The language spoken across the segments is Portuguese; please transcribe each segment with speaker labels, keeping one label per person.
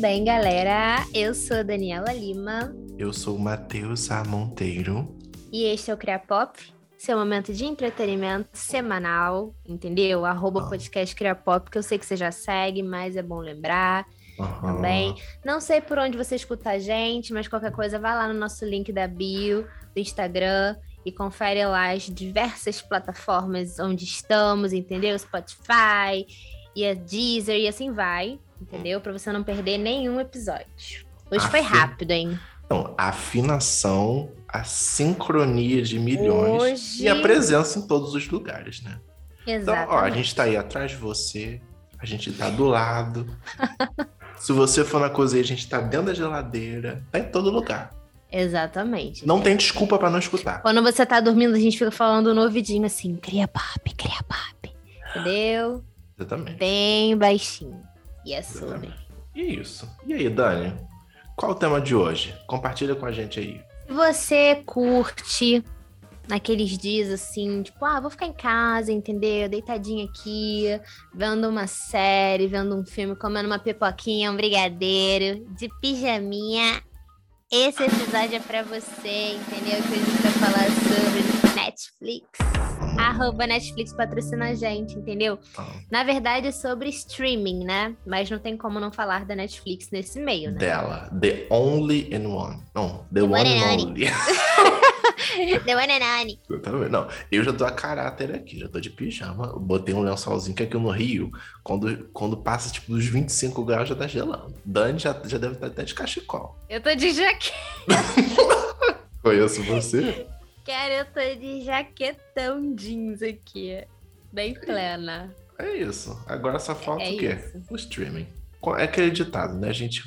Speaker 1: Bem, galera? Eu sou a Daniela Lima.
Speaker 2: Eu sou o Matheus A. Monteiro.
Speaker 1: E este é o Cria Pop, seu momento de entretenimento semanal, entendeu? Arroba ah. podcast Cria Pop, que eu sei que você já segue, mas é bom lembrar. Uhum. Também. Não sei por onde você escuta a gente, mas qualquer coisa, vai lá no nosso link da bio do Instagram e confere lá as diversas plataformas onde estamos, entendeu? Spotify e a Deezer e assim vai, entendeu? Para você não perder nenhum episódio. Hoje foi rápido, hein?
Speaker 2: Então, a afinação, a sincronia de milhões Hoje... e a presença em todos os lugares, né?
Speaker 1: Exatamente.
Speaker 2: Então, ó, a gente tá aí atrás de você, a gente tá do lado. Se você for na cozinha, a gente tá dentro da geladeira, tá em todo lugar.
Speaker 1: Exatamente.
Speaker 2: Não tem desculpa para não escutar.
Speaker 1: Quando você tá dormindo, a gente fica falando no ouvidinho assim, cria papi, cria papi. Entendeu?
Speaker 2: Exatamente.
Speaker 1: Bem baixinho. E é sobre.
Speaker 2: E isso. E aí, Dani? Qual o tema de hoje? Compartilha com a gente aí.
Speaker 1: Se você curte naqueles dias assim, tipo, ah, vou ficar em casa, entendeu? Deitadinha aqui, vendo uma série, vendo um filme, comendo uma pipoquinha, um brigadeiro, de pijaminha esse episódio é pra você, entendeu? Que a gente vai falar sobre Netflix. Arroba Netflix patrocina a gente, entendeu? Tá. Na verdade, é sobre streaming, né? Mas não tem como não falar da Netflix nesse meio, né?
Speaker 2: Dela. The Only in One. Não, The, the One, one and Only.
Speaker 1: The one and only.
Speaker 2: Não, eu já tô a caráter aqui, já tô de pijama. botei um lençolzinho que aqui no Rio, quando, quando passa tipo dos 25 graus, já tá gelando. Dani já, já deve estar até de cachecol.
Speaker 1: Eu tô de jaqueta.
Speaker 2: Conheço você?
Speaker 1: Cara, eu tô de jaquetão jeans aqui. Bem plena.
Speaker 2: É isso. Agora só falta é o quê? Isso. O streaming. É aquele ditado, né? A gente?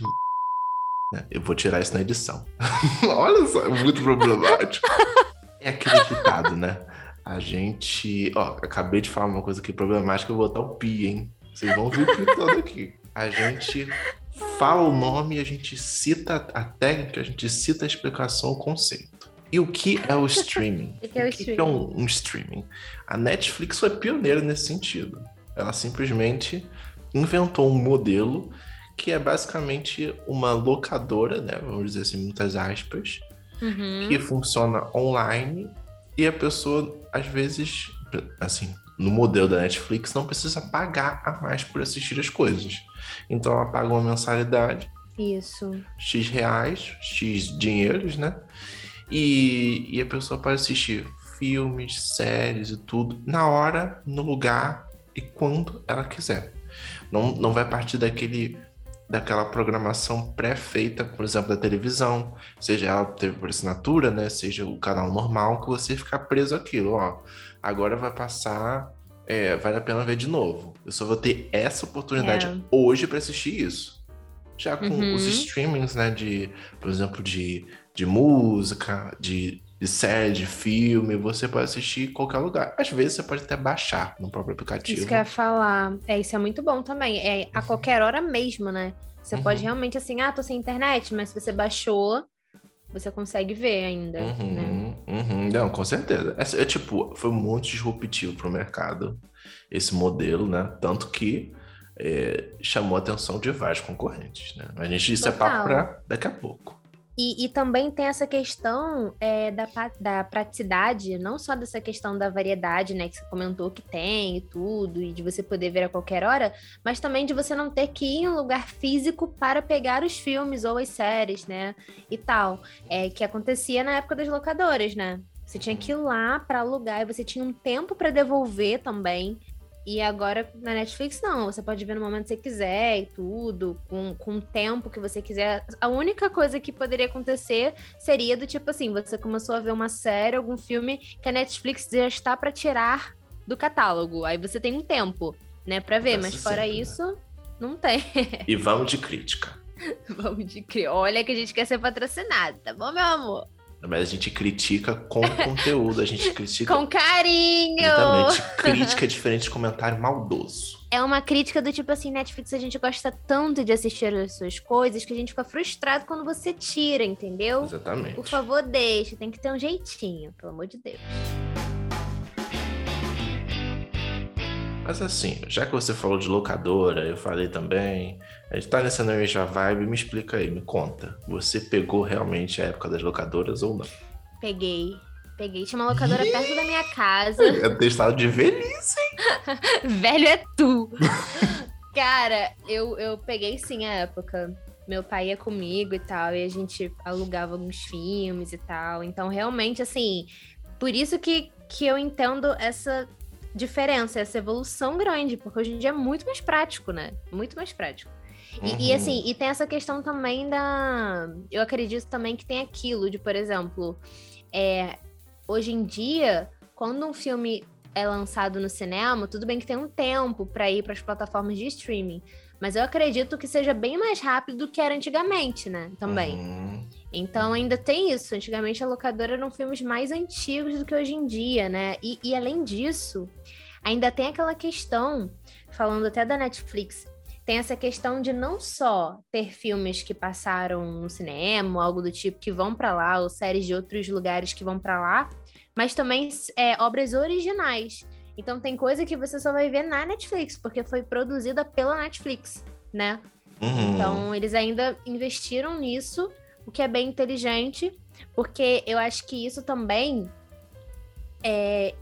Speaker 2: Eu vou tirar isso na edição. Olha só, é muito problemático. é acreditado, né? A gente. Ó, acabei de falar uma coisa aqui problemática, eu vou botar o pi, hein? Vocês vão ver o pi todo aqui. A gente fala o nome, a gente cita a técnica, a gente cita a explicação, o conceito. E o que é o streaming?
Speaker 1: o que é, o, o
Speaker 2: que é um, um streaming? A Netflix foi pioneira nesse sentido. Ela simplesmente inventou um modelo que é basicamente uma locadora, né? Vamos dizer assim, muitas aspas, uhum. que funciona online e a pessoa, às vezes, assim, no modelo da Netflix, não precisa pagar a mais por assistir as coisas. Então ela paga uma mensalidade.
Speaker 1: Isso.
Speaker 2: X reais, X dinheiros, né? E, e a pessoa pode assistir filmes, séries e tudo na hora, no lugar e quando ela quiser. Não, não vai partir daquele daquela programação pré-feita, por exemplo, da televisão, seja ela teve por assinatura, né, seja o canal normal, que você ficar preso aquilo, ó. Agora vai passar, é, vale a pena ver de novo. Eu só vou ter essa oportunidade é. hoje para assistir isso. Já com uhum. os streamings, né, de, por exemplo, de, de música, de, de série, de filme, você pode assistir em qualquer lugar. Às vezes você pode até baixar no próprio aplicativo.
Speaker 1: Isso que eu ia falar. É, isso é muito bom também. É a qualquer hora mesmo, né? Você uhum. pode realmente assim, ah, tô sem internet, mas se você baixou, você consegue ver ainda. Uhum, né?
Speaker 2: uhum. Não, com certeza. É, é, tipo, foi muito disruptivo pro mercado esse modelo, né? Tanto que é, chamou a atenção de vários concorrentes, né? A gente isso é papo pra daqui a pouco.
Speaker 1: E, e, também tem essa questão é, da, da praticidade, não só dessa questão da variedade, né, que você comentou que tem e tudo, e de você poder ver a qualquer hora, mas também de você não ter que ir em um lugar físico para pegar os filmes ou as séries, né, e tal, é, que acontecia na época das locadoras, né? Você tinha que ir lá para alugar e você tinha um tempo para devolver também. E agora na Netflix, não. Você pode ver no momento que você quiser e tudo, com, com o tempo que você quiser. A única coisa que poderia acontecer seria do tipo assim: você começou a ver uma série, algum filme que a Netflix já está para tirar do catálogo. Aí você tem um tempo, né, para ver. Mas fora sempre, isso, né? não tem.
Speaker 2: E vamos de crítica.
Speaker 1: vamos de crítica. Olha que a gente quer ser patrocinado, tá bom, meu amor?
Speaker 2: Mas a gente critica com conteúdo, a gente critica.
Speaker 1: com carinho!
Speaker 2: Exatamente. Crítica é diferente de comentário maldoso.
Speaker 1: É uma crítica do tipo assim, Netflix, a gente gosta tanto de assistir as suas coisas que a gente fica frustrado quando você tira, entendeu?
Speaker 2: Exatamente.
Speaker 1: Por favor, deixa, tem que ter um jeitinho, pelo amor de Deus.
Speaker 2: Mas assim, já que você falou de locadora, eu falei também. A gente tá nessa mesma vibe, me explica aí, me conta. Você pegou realmente a época das locadoras ou não?
Speaker 1: Peguei. Peguei. Tinha uma locadora perto da minha casa.
Speaker 2: É testado de velhice, hein?
Speaker 1: Velho é tu. Cara, eu, eu peguei sim a época. Meu pai ia comigo e tal, e a gente alugava alguns filmes e tal. Então, realmente, assim, por isso que, que eu entendo essa diferença, essa evolução grande, porque hoje em dia é muito mais prático, né? Muito mais prático. E,
Speaker 2: Uhum.
Speaker 1: e, assim, e tem essa questão também da. Eu acredito também que tem aquilo de, por exemplo, é, hoje em dia, quando um filme é lançado no cinema, tudo bem que tem um tempo para ir para as plataformas de streaming. Mas eu acredito que seja bem mais rápido do que era antigamente, né? Também.
Speaker 2: Uhum.
Speaker 1: Então ainda tem isso. Antigamente a locadora eram filmes mais antigos do que hoje em dia, né? E, e além disso, ainda tem aquela questão, falando até da Netflix, tem essa questão de não só ter filmes que passaram no cinema, algo do tipo, que vão pra lá, ou séries de outros lugares que vão pra lá, mas também é, obras originais. Então tem coisa que você só vai ver na Netflix, porque foi produzida pela Netflix, né?
Speaker 2: Uhum.
Speaker 1: Então, eles ainda investiram nisso, o que é bem inteligente, porque eu acho que isso também é,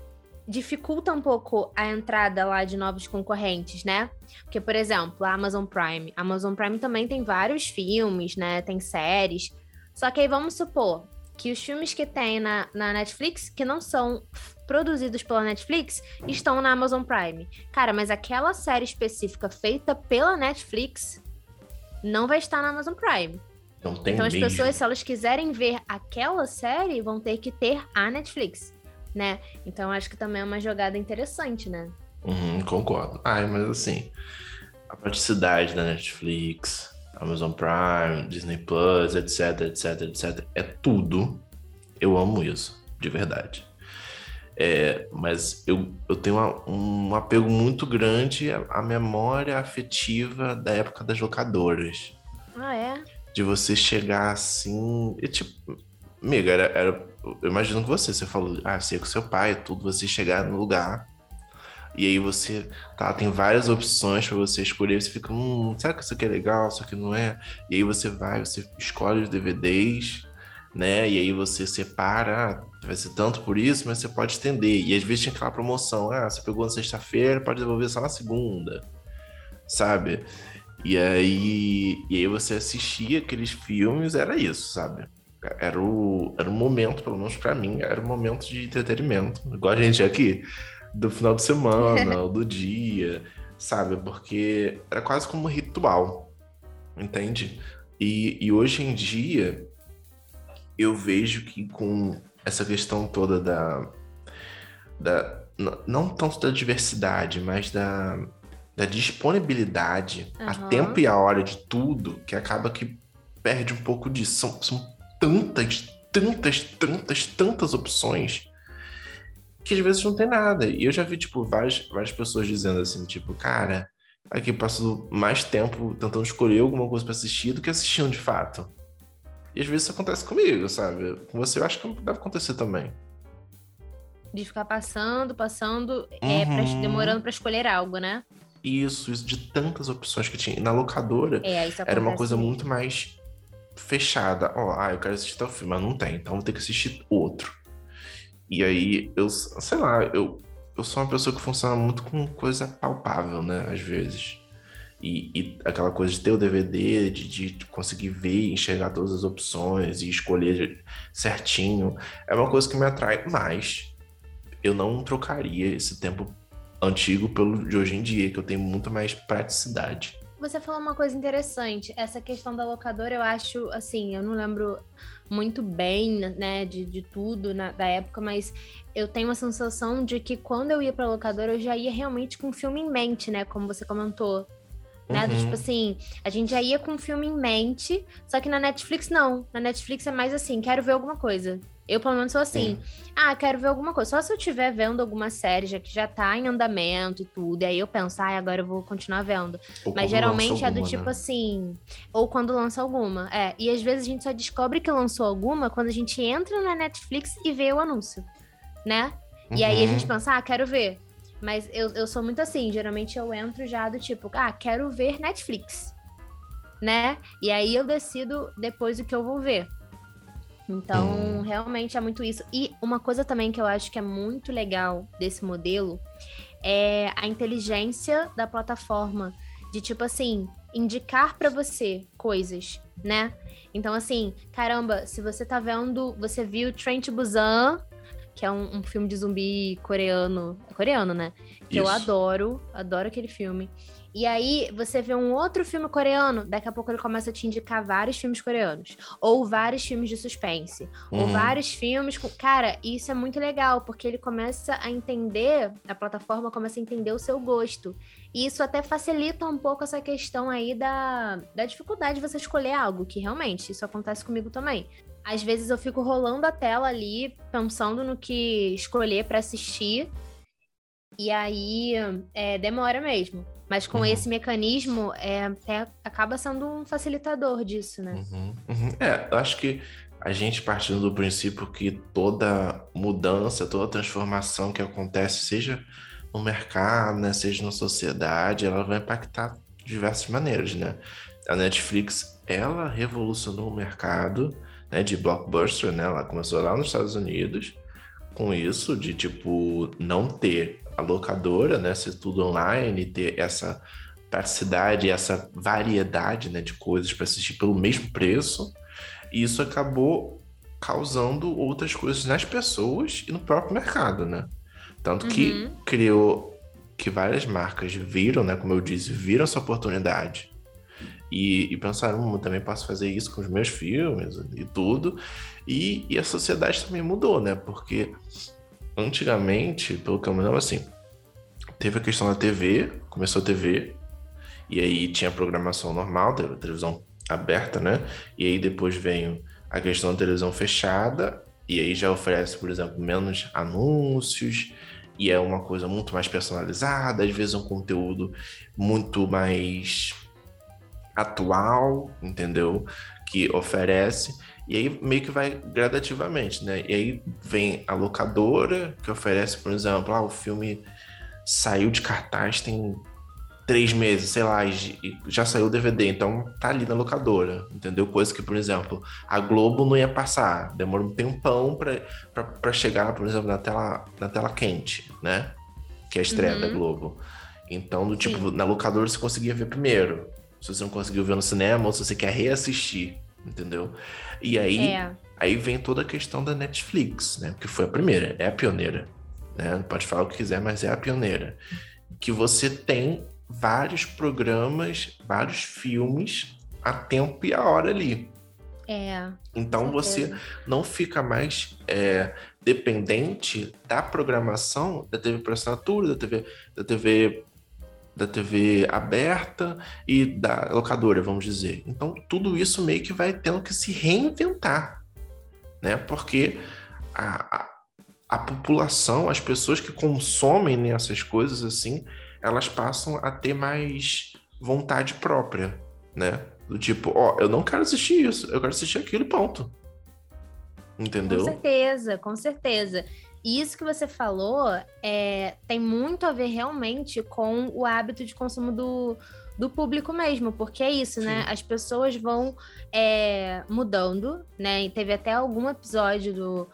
Speaker 1: dificulta um pouco a entrada lá de novos concorrentes, né? Porque, por exemplo, a Amazon Prime. A Amazon Prime também tem vários filmes, né? Tem séries. Só que aí vamos supor que os filmes que tem na, na Netflix, que não são produzidos pela Netflix, estão na Amazon Prime. Cara, mas aquela série específica feita pela Netflix não vai estar na Amazon Prime.
Speaker 2: Não tem
Speaker 1: Então as
Speaker 2: mesmo.
Speaker 1: pessoas, se elas quiserem ver aquela série, vão ter que ter a Netflix, né? Então acho que também é uma jogada interessante, né?
Speaker 2: Uhum, concordo. Ai, mas assim, a praticidade da Netflix, Amazon Prime, Disney Plus, etc, etc, etc, é tudo. Eu amo isso, de verdade. É, mas eu, eu tenho uma- um apego muito grande à, à memória afetiva da época das locadoras.
Speaker 1: Ah, é?
Speaker 2: De você chegar assim. E, tipo, amiga, era, era- eu imagino que você, você falou, ah, você ia com seu pai, tudo, você chegar no lugar. E aí você, tá, tem várias opções pra você escolher, você fica, hum, será que isso aqui é legal, isso aqui não é? E aí você vai, você escolhe os DVDs, né? E aí você separa, ah, vai ser tanto por isso, mas você pode estender. E às vezes tinha aquela promoção, ah, você pegou na sexta-feira, pode devolver só na segunda, sabe? E aí, e aí você assistia aqueles filmes, era isso, sabe? Era o, era o momento, pelo menos pra mim, era o momento de entretenimento. Igual a gente aqui, do final de semana, ou do dia, sabe? Porque era quase como um ritual, entende? E, e hoje em dia, eu vejo que com essa questão toda da. da não tanto da diversidade, mas da, da disponibilidade a
Speaker 1: Aham.
Speaker 2: tempo e a hora de tudo, que acaba que perde um pouco disso. São, são tantas, tantas, tantas, tantas opções que às vezes não tem nada. E eu já vi, tipo, várias, várias pessoas dizendo assim, tipo, cara, aqui eu passo mais tempo tentando escolher alguma coisa pra assistir do que assistindo de fato. E às vezes isso acontece comigo, sabe? Com você eu acho que deve acontecer também.
Speaker 1: De ficar passando, passando, é, pra-
Speaker 2: Uhum.
Speaker 1: demorando pra escolher algo, né?
Speaker 2: Isso, isso de tantas opções que tinha. E na locadora
Speaker 1: É,
Speaker 2: era uma coisa
Speaker 1: mesmo.
Speaker 2: muito mais fechada. Ó, ah, eu quero assistir tal filme, mas não tem, então vou ter que assistir outro. E aí, eu, sei lá, eu, eu sou uma pessoa que funciona muito com coisa palpável, né? Às vezes. E, e aquela coisa de ter o DVD, de, de conseguir ver, enxergar todas as opções e escolher certinho, é uma coisa que me atrai mais. Eu não trocaria esse tempo antigo pelo de hoje em dia, que eu tenho muito mais praticidade.
Speaker 1: Você falou uma coisa interessante. Essa questão da locadora, eu acho, assim, eu não lembro muito bem, né, de, de tudo na, da época, mas eu tenho uma sensação de que quando eu ia pra locadora, eu já ia realmente com o filme em mente, né, como você comentou. Né? Do
Speaker 2: Uhum.
Speaker 1: Tipo assim, a gente já ia com o filme em mente, só que na Netflix não. Na Netflix é mais assim, quero ver alguma coisa. Eu, pelo menos, sou assim. Ah, quero ver alguma coisa. Só se eu estiver vendo alguma série já que já tá em andamento e tudo. E aí eu penso, ah, agora eu vou continuar vendo.
Speaker 2: Ou
Speaker 1: Mas geralmente é do
Speaker 2: alguma,
Speaker 1: tipo
Speaker 2: né?
Speaker 1: assim, ou quando lança alguma. É, e às vezes a gente só descobre que lançou alguma quando a gente entra na Netflix e vê o anúncio, né? E aí a
Speaker 2: Uhum.
Speaker 1: gente pensa, ah, quero ver. Mas eu, eu sou muito assim, geralmente eu entro já do tipo, ah, quero ver Netflix, né? E aí eu decido depois o que eu vou ver. Então, hum. realmente é muito isso. E uma coisa também que eu acho que é muito legal desse modelo é a inteligência da plataforma. De tipo assim, indicar para você coisas, né? Então, assim, caramba, se você tá vendo, você viu Trent Busan, que é um, um filme de zumbi coreano. É coreano, né? Que Isso. eu adoro, adoro aquele filme. E aí você vê um outro filme coreano, daqui a pouco ele começa a te indicar vários filmes coreanos, ou vários filmes de suspense, uhum. ou vários filmes com, cara, isso é muito legal, porque ele começa a entender, a plataforma começa a entender o seu gosto. E isso até facilita um pouco essa questão aí da, da dificuldade de você escolher algo, que realmente isso acontece comigo também. Às vezes eu fico rolando a tela ali, pensando no que escolher para assistir, e aí é, demora mesmo. Mas com uhum. esse mecanismo, é, é, acaba sendo um facilitador disso, né?
Speaker 2: Uhum. Uhum. É, eu acho que a gente partindo do princípio que toda mudança, toda transformação que acontece, seja no mercado, né, seja na sociedade, ela vai impactar de diversas maneiras, né? A Netflix, ela revolucionou o mercado né, de blockbuster, né? Ela começou lá nos Estados Unidos com isso, de tipo, não ter a locadora, né? Ser tudo online, ter essa praticidade, essa variedade né, de coisas para assistir pelo mesmo preço. E isso acabou causando outras coisas nas pessoas e no próprio mercado, né? Tanto que uhum. criou que várias marcas viram, né? Como eu disse, viram essa oportunidade e, e pensaram, hum, também posso fazer isso com os meus filmes e tudo. E, e a sociedade também mudou, né? Porque antigamente, pelo que eu me lembro, assim, teve a questão da TV, começou a TV, e aí tinha programação normal, teve a televisão aberta, né? E aí depois veio a questão da televisão fechada, e aí já oferece, por exemplo, menos anúncios, e é uma coisa muito mais personalizada, às vezes um conteúdo muito mais atual, entendeu? Que oferece. E aí meio que vai gradativamente, né? E aí vem a locadora, que oferece, por exemplo, ah, o filme saiu de cartaz tem três meses, sei lá, e já saiu o DVD, então tá ali na locadora, entendeu? Coisa que, por exemplo, a Globo não ia passar, demora um tempão para chegar, por exemplo, na tela, na tela quente, né? Que é a estreia uhum. da Globo. Então, do tipo, Sim. na locadora você conseguia ver primeiro se você não conseguiu ver no cinema ou se você quer reassistir, entendeu? E aí, é. aí vem toda a questão da Netflix, né? Que foi a primeira, é a pioneira. Né? Pode falar o que quiser, mas é a pioneira. Que você tem vários programas, vários filmes a tempo e a hora ali.
Speaker 1: É.
Speaker 2: Então você não fica mais é, dependente da programação da TV por assinatura, da TV, da TV da TV aberta e da locadora, vamos dizer. Então, tudo isso meio que vai tendo que se reinventar, né? Porque a, a, a população, as pessoas que consomem essas coisas assim, elas passam a ter mais vontade própria, né? Do tipo, ó, eu não quero assistir isso, eu quero assistir aquilo, ponto. Entendeu? Com
Speaker 1: certeza, com certeza. E isso que você falou é, tem muito a ver realmente com o hábito de consumo do, do público mesmo, porque é isso, né? Sim. né? As pessoas vão é, mudando, né? E teve até algum episódio do,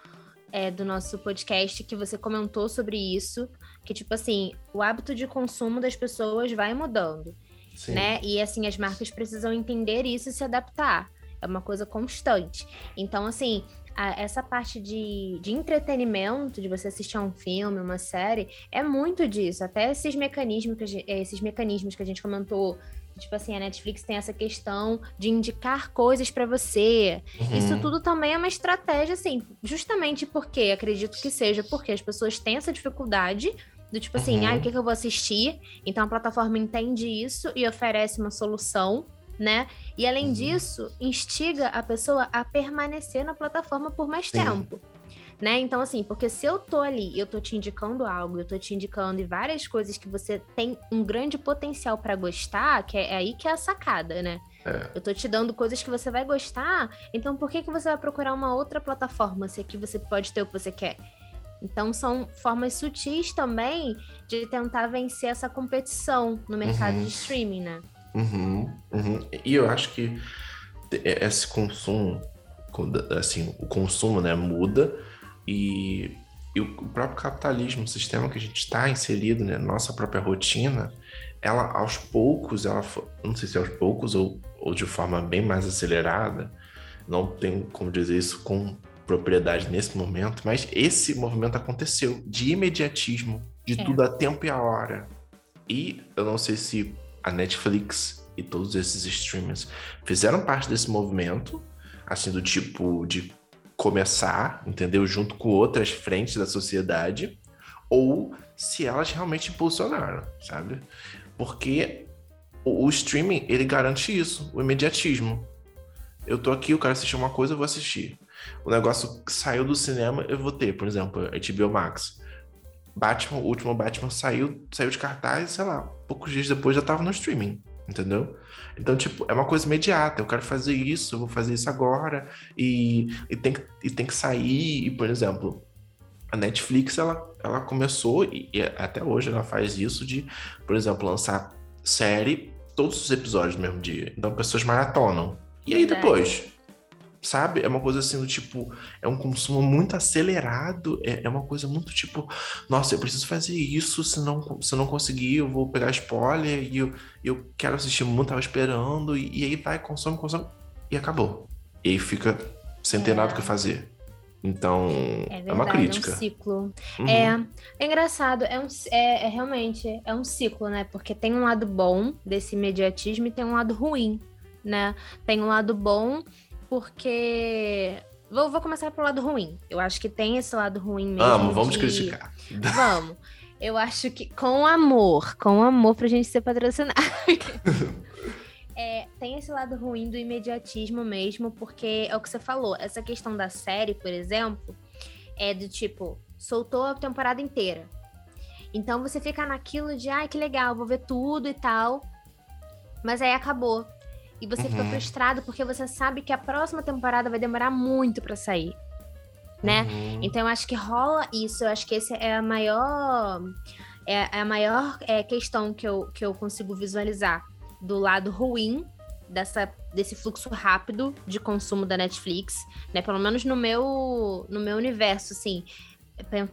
Speaker 1: é, do nosso podcast que você comentou sobre isso, que tipo assim, o hábito de consumo das pessoas vai mudando, Sim. né? E assim, as marcas precisam entender isso e se adaptar. É uma coisa constante. Então, assim, a, essa parte de, de entretenimento, de você assistir a um filme, uma série, é muito disso. Até esses mecanismos que a gente, esses mecanismos que a gente comentou tipo assim, a Netflix tem essa questão de indicar coisas para você. Uhum. Isso tudo também é uma estratégia, assim, justamente porque, acredito que seja, porque as pessoas têm essa dificuldade do tipo assim, uhum. ah, o que, que eu vou assistir? Então a plataforma entende isso e oferece uma solução né? E além uhum. disso, instiga a pessoa a permanecer na plataforma por mais Sim. tempo. Né? Então, assim, porque se eu tô ali, eu tô te indicando algo, eu tô te indicando várias coisas que você tem um grande potencial para gostar, que é, é, aí que é a sacada, né? É. Eu tô te dando coisas que você vai gostar, então por que, que você vai procurar uma outra plataforma se aqui você pode ter o que você quer? Então são formas sutis também de tentar vencer essa competição no mercado uhum. de streaming, né?
Speaker 2: Uhum, uhum. E eu acho que esse consumo, assim, o consumo, né, muda e, e o próprio capitalismo, o sistema que a gente está inserido, né, nossa própria rotina, ela aos poucos, ela, não sei se aos poucos ou, ou de forma bem mais acelerada, não tenho como dizer isso com propriedade nesse momento, mas esse movimento aconteceu de imediatismo, de é. tudo a tempo e a hora. E eu não sei se a Netflix e todos esses streamers fizeram parte desse movimento, assim, do tipo de começar, entendeu? Junto com outras frentes da sociedade, ou se elas realmente impulsionaram, sabe? Porque o, o streaming, ele garante isso, o imediatismo. Eu tô aqui, eu quero assistir uma coisa, eu vou assistir. O negócio saiu do cinema, eu vou ter, por exemplo, HBO Max. Batman, o último Batman saiu, saiu de cartaz, sei lá, poucos dias depois já tava no streaming, entendeu? Então, tipo, é uma coisa imediata. Eu quero fazer isso, eu vou fazer isso agora, e, e, tem, que, e tem que sair. E, por exemplo, a Netflix, ela, ela começou, e, e até hoje ela faz isso, de, por exemplo, lançar série todos os episódios no mesmo dia. Então, pessoas maratonam. E aí depois? Sabe? É uma coisa assim do tipo, é um consumo muito acelerado, é, é uma coisa muito tipo, nossa, eu preciso fazer isso, se não, se não conseguir, eu vou pegar spoiler e eu, eu quero assistir muito, tava esperando, e, e aí vai, consome, consome, e acabou. E aí fica sem ter é. nada o que fazer. Então, é, verdade, é uma crítica.
Speaker 1: É um ciclo. Uhum. É, é engraçado, é, um, é, é realmente é um ciclo, né? Porque tem um lado bom desse imediatismo e tem um lado ruim, né? Tem um lado bom porque. Vou, vou começar pelo lado ruim. Eu acho que tem esse lado ruim mesmo.
Speaker 2: Vamos, vamos de... criticar.
Speaker 1: Vamos. Eu acho que com amor, com amor pra gente ser patrocinado. é, tem esse lado ruim do imediatismo mesmo, porque é o que você falou. Essa questão da série, por exemplo, é do tipo, soltou a temporada inteira. Então você fica naquilo de, ai, que legal, vou ver tudo e tal. Mas aí acabou. E você uhum. fica frustrado porque você sabe que a próxima temporada vai demorar muito para sair. Né? Uhum. Então eu acho que rola isso. Eu acho que esse é a maior. É, é a maior é, questão que eu, que eu consigo visualizar do lado ruim dessa, desse fluxo rápido de consumo da Netflix, né? Pelo menos no meu, no meu universo, assim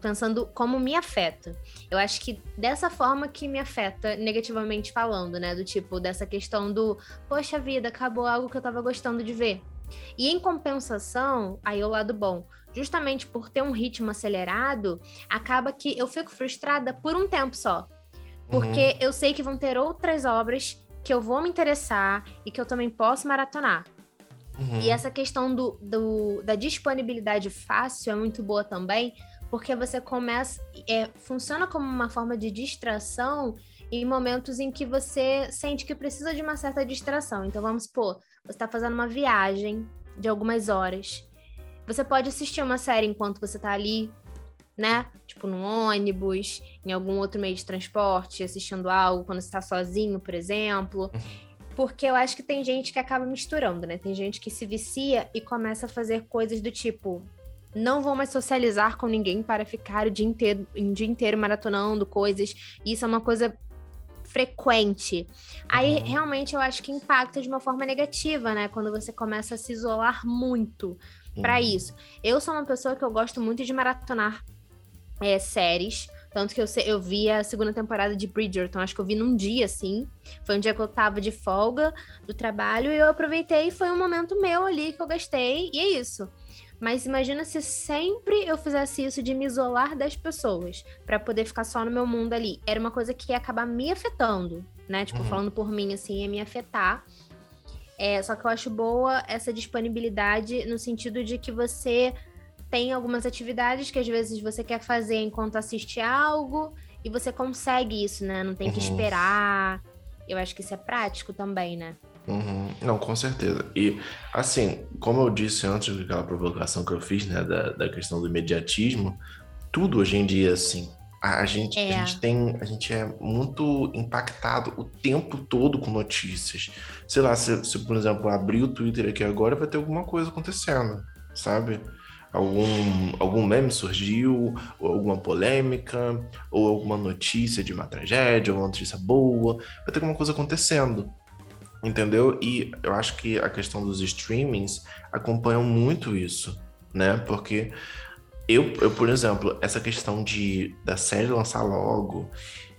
Speaker 1: pensando como me afeta. Eu acho que dessa forma que me afeta negativamente falando, né? Do tipo, dessa questão do, poxa vida, acabou algo que eu tava gostando de ver. E em compensação, aí é o lado bom, justamente por ter um ritmo acelerado, acaba que eu fico frustrada por um tempo só. Porque uhum. eu sei que vão ter outras obras que eu vou me interessar e que eu também posso maratonar. Uhum. E essa questão do, do, da disponibilidade fácil é muito boa também, porque você começa. É, funciona como uma forma de distração em momentos em que você sente que precisa de uma certa distração. Então, vamos supor, você está fazendo uma viagem de algumas horas. Você pode assistir uma série enquanto você está ali, né? Tipo, no ônibus, em algum outro meio de transporte, assistindo algo, quando você está sozinho, por exemplo. Uhum. Porque eu acho que tem gente que acaba misturando, né? Tem gente que se vicia e começa a fazer coisas do tipo: não vou mais socializar com ninguém para ficar o dia inteiro, o dia inteiro maratonando coisas. Isso é uma coisa frequente. Aí uhum. realmente eu acho que impacta de uma forma negativa, né? Quando você começa a se isolar muito uhum. para isso. Eu sou uma pessoa que eu gosto muito de maratonar é, séries. Tanto que eu, eu vi a segunda temporada de Bridgerton, acho que eu vi num dia, assim. Foi um dia que eu tava de folga do trabalho e eu aproveitei. Foi um momento meu ali que eu gastei, e é isso. Mas imagina se sempre eu fizesse isso de me isolar das pessoas para poder ficar só no meu mundo ali. Era uma coisa que ia acabar me afetando, né? Tipo, uhum. falando por mim, assim, ia me afetar. É, só que eu acho boa essa disponibilidade no sentido de que você tem algumas atividades que às vezes você quer fazer enquanto assiste algo e você consegue isso, né? Não tem que uhum. esperar. Eu acho que isso é prático também, né?
Speaker 2: Uhum. Não, com certeza. E, assim, como eu disse antes daquela provocação que eu fiz, né, da, da questão do imediatismo, tudo hoje em dia, assim, a gente, é. a gente tem, a gente é muito impactado o tempo todo com notícias. Sei lá, se, se por exemplo abrir o Twitter aqui agora, vai ter alguma coisa acontecendo, sabe? algum, algum meme surgiu, ou alguma polêmica, ou alguma notícia de uma tragédia, ou uma notícia boa, vai ter alguma coisa acontecendo. Entendeu? E eu acho que a questão dos streamings acompanham muito isso, né? Porque eu, eu por exemplo, essa questão de da série lançar logo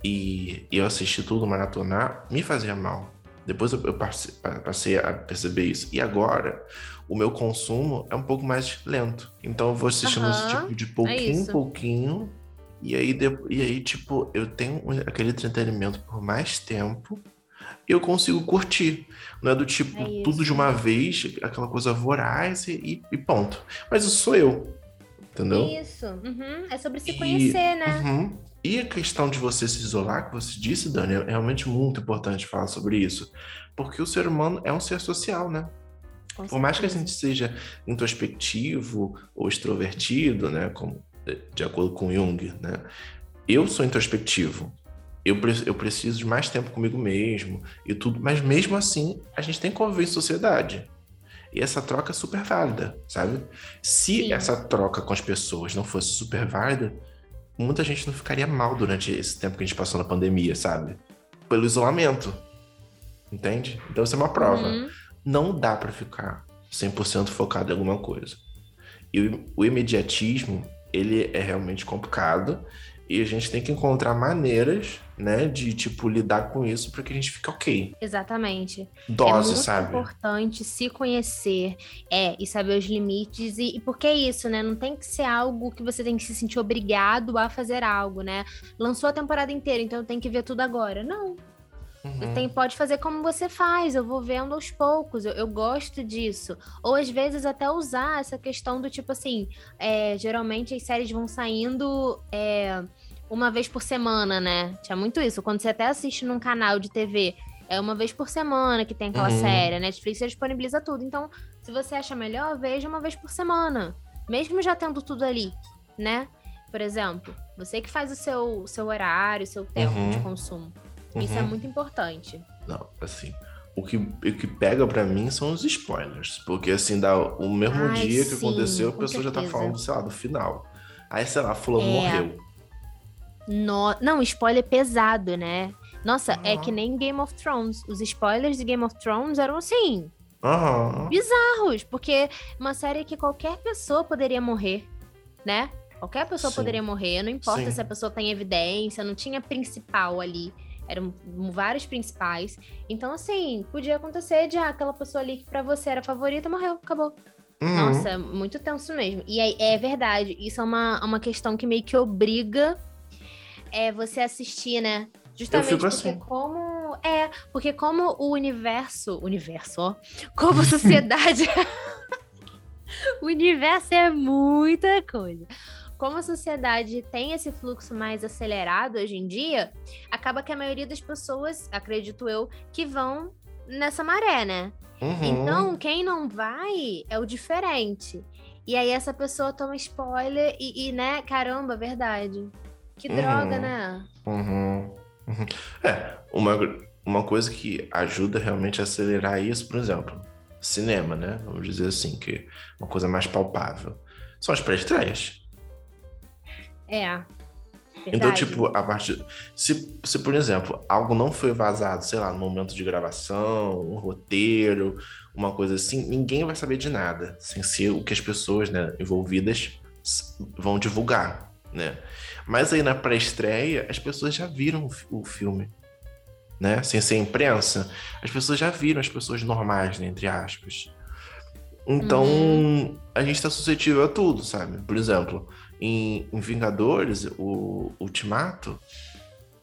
Speaker 2: e, e eu assistir tudo, maratonar, me fazia mal. Depois eu, eu passei, passei a perceber isso. E agora, o meu consumo é um pouco mais lento. Então eu vou assistindo uhum, esse tipo de pouquinho em é pouquinho. E aí, e aí, tipo, eu tenho aquele entretenimento por mais tempo eu consigo curtir. Não é do tipo é tudo de uma vez, aquela coisa voraz e, e ponto. Mas isso sou eu. Entendeu?
Speaker 1: Isso. Uhum. É sobre se conhecer, né?
Speaker 2: Uhum. E a questão de você se isolar, que você disse, Dani, é realmente muito importante falar sobre isso. Porque o ser humano é um ser social, né? Com Por mais que a gente seja introspectivo ou extrovertido, né? Como, de acordo com Jung, né? Eu sou introspectivo eu, eu preciso de mais tempo comigo mesmo e tudo, mas mesmo assim a gente tem que conviver em sociedade. E essa troca é super válida, sabe? Se Sim. essa troca com as pessoas não fosse super válida, muita gente não ficaria mal durante esse tempo que a gente passou na pandemia, sabe? Pelo isolamento. Entende? Então isso é uma prova. Uhum. Não dá para ficar 100% focado em alguma coisa. E o imediatismo, ele é realmente complicado e a gente tem que encontrar maneiras, né, de, tipo, lidar com isso para que a gente fique ok.
Speaker 1: Exatamente.
Speaker 2: Dose,
Speaker 1: é muito
Speaker 2: sabe?
Speaker 1: importante se conhecer, é, e saber os limites. E, e porque é isso, né? Não tem que ser algo que você tem que se sentir obrigado a fazer algo, né? Lançou a temporada inteira, então tem que ver tudo agora. Não. Uhum. Tem, pode fazer como você faz, eu vou vendo aos poucos, eu, eu, gosto disso. Ou às vezes até usar essa questão do tipo assim, é, geralmente as séries vão saindo é, uma vez por semana, né? Tinha muito isso. Quando você até assiste num canal de TV, é uma vez por semana que tem aquela uhum. série. A Netflix disponibiliza tudo. Então, se você acha melhor, veja uma vez por semana. Mesmo já tendo tudo ali, né? Por exemplo, você que faz o seu, seu horário, seu tempo uhum. de consumo. Uhum. Isso é uhum. muito importante.
Speaker 2: Não, assim, o que, o que pega para mim são os spoilers. Porque, assim, dá o mesmo Ai, dia que sim, aconteceu, a pessoa certeza. já tá falando, sei lá, do final. Aí, sei lá, fulano é... morreu.
Speaker 1: No... Não, spoiler pesado, né? Nossa, uhum. é que nem Game of Thrones. Os spoilers de Game of Thrones eram assim.
Speaker 2: Uhum.
Speaker 1: Bizarros, porque uma série que qualquer pessoa poderia morrer, né? Qualquer pessoa Sim. poderia morrer, não importa Sim. se a pessoa tem evidência, não tinha principal ali. Eram vários principais. Então, assim, podia acontecer de ah, aquela pessoa ali que pra você era favorita morreu, acabou. Uhum. Nossa, muito tenso mesmo. E é, é, verdade, isso é uma, uma questão que meio que obriga é, você assistir, né? Justamente porque assim. como. É, porque como o universo. Universo, ó. Como sociedade. o universo é muita coisa como a sociedade tem esse fluxo mais acelerado hoje em dia, acaba que a maioria das pessoas, acredito eu, que vão nessa maré, né? Uhum. Então, quem não vai é o diferente. E aí essa pessoa toma spoiler e, e né, caramba, verdade. Que uhum. droga, né?
Speaker 2: Uhum. uhum. É, uma, uma coisa que ajuda realmente a acelerar isso, por exemplo, cinema, né? Vamos dizer assim, que é uma coisa mais palpável. São as pré-estreias.
Speaker 1: É.
Speaker 2: Então, verdade. Então, tipo, a partir. Se, se, por exemplo, algo não foi vazado, sei lá, no momento de gravação, um roteiro, uma coisa assim, ninguém vai saber de nada, sem ser o que as pessoas né, envolvidas vão divulgar, né? Mas aí na pré-estreia, as pessoas já viram o filme, né? Sem ser imprensa, as pessoas já viram as pessoas normais, né, entre aspas. Então, uhum. a gente tá suscetível a tudo, sabe? Por exemplo, em, em Vingadores, o Ultimato,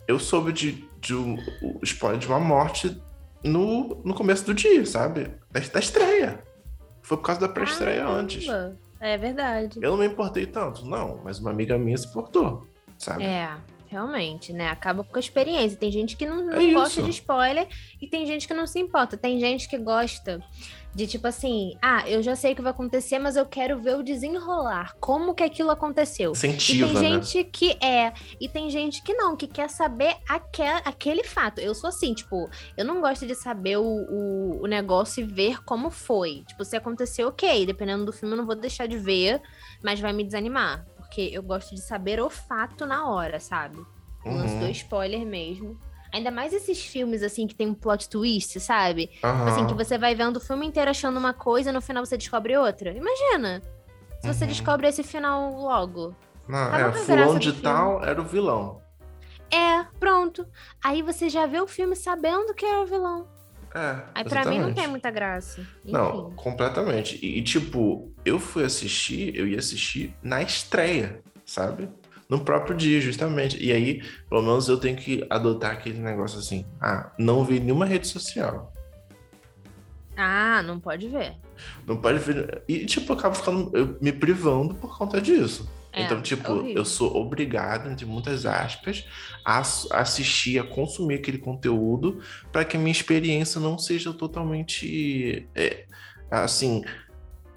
Speaker 2: eu soube de, de um, spoiler de uma morte no, no começo do dia, sabe? Da, da estreia. Foi por causa da pré-estreia antes.
Speaker 1: É verdade.
Speaker 2: Eu não me importei tanto, não, mas uma amiga minha se importou, sabe?
Speaker 1: É, Realmente, né? Acaba com a experiência. Tem gente que não, não
Speaker 2: É
Speaker 1: gosta de spoiler e tem gente que não se importa. Tem gente que gosta de tipo assim, ah, eu já sei o que vai acontecer, mas eu quero ver o desenrolar. Como que aquilo aconteceu?
Speaker 2: Incentiva,
Speaker 1: e tem
Speaker 2: né?
Speaker 1: gente que é, e tem gente que não, que quer saber aque- aquele fato. Eu sou assim, tipo, eu não gosto de saber o, o, o negócio e ver como foi. Tipo, se aconteceu, ok. Dependendo do filme, eu não vou deixar de ver, mas vai me desanimar. Porque eu gosto de saber o fato na hora, sabe? O lance
Speaker 2: Uhum.
Speaker 1: do spoiler mesmo. Ainda mais esses filmes, assim, que tem um plot twist, sabe?
Speaker 2: Aham.
Speaker 1: Assim, que você vai vendo o filme inteiro achando uma coisa e no final você descobre outra. Imagina! Se você
Speaker 2: Uhum.
Speaker 1: descobre esse final logo.
Speaker 2: Não,
Speaker 1: Tava
Speaker 2: é, fulano
Speaker 1: do
Speaker 2: de
Speaker 1: filme.
Speaker 2: tal era o vilão.
Speaker 1: É, pronto. Aí você já vê o filme sabendo que é o vilão.
Speaker 2: É,
Speaker 1: Aí pra mim não tem muita graça. Enfim.
Speaker 2: Não, completamente. E, e, tipo, eu fui assistir, eu ia assistir na estreia, sabe? No próprio dia, justamente. E aí, pelo menos eu tenho que adotar aquele negócio assim. Ah, não vi nenhuma rede social.
Speaker 1: Ah, não pode ver.
Speaker 2: Não pode ver. E, tipo, eu acabo ficando eu, me privando por conta disso.
Speaker 1: É,
Speaker 2: então,
Speaker 1: é
Speaker 2: tipo,
Speaker 1: horrível.
Speaker 2: eu sou obrigado, entre muitas aspas, a ass- assistir, a consumir aquele conteúdo para que a minha experiência não seja totalmente, é, assim,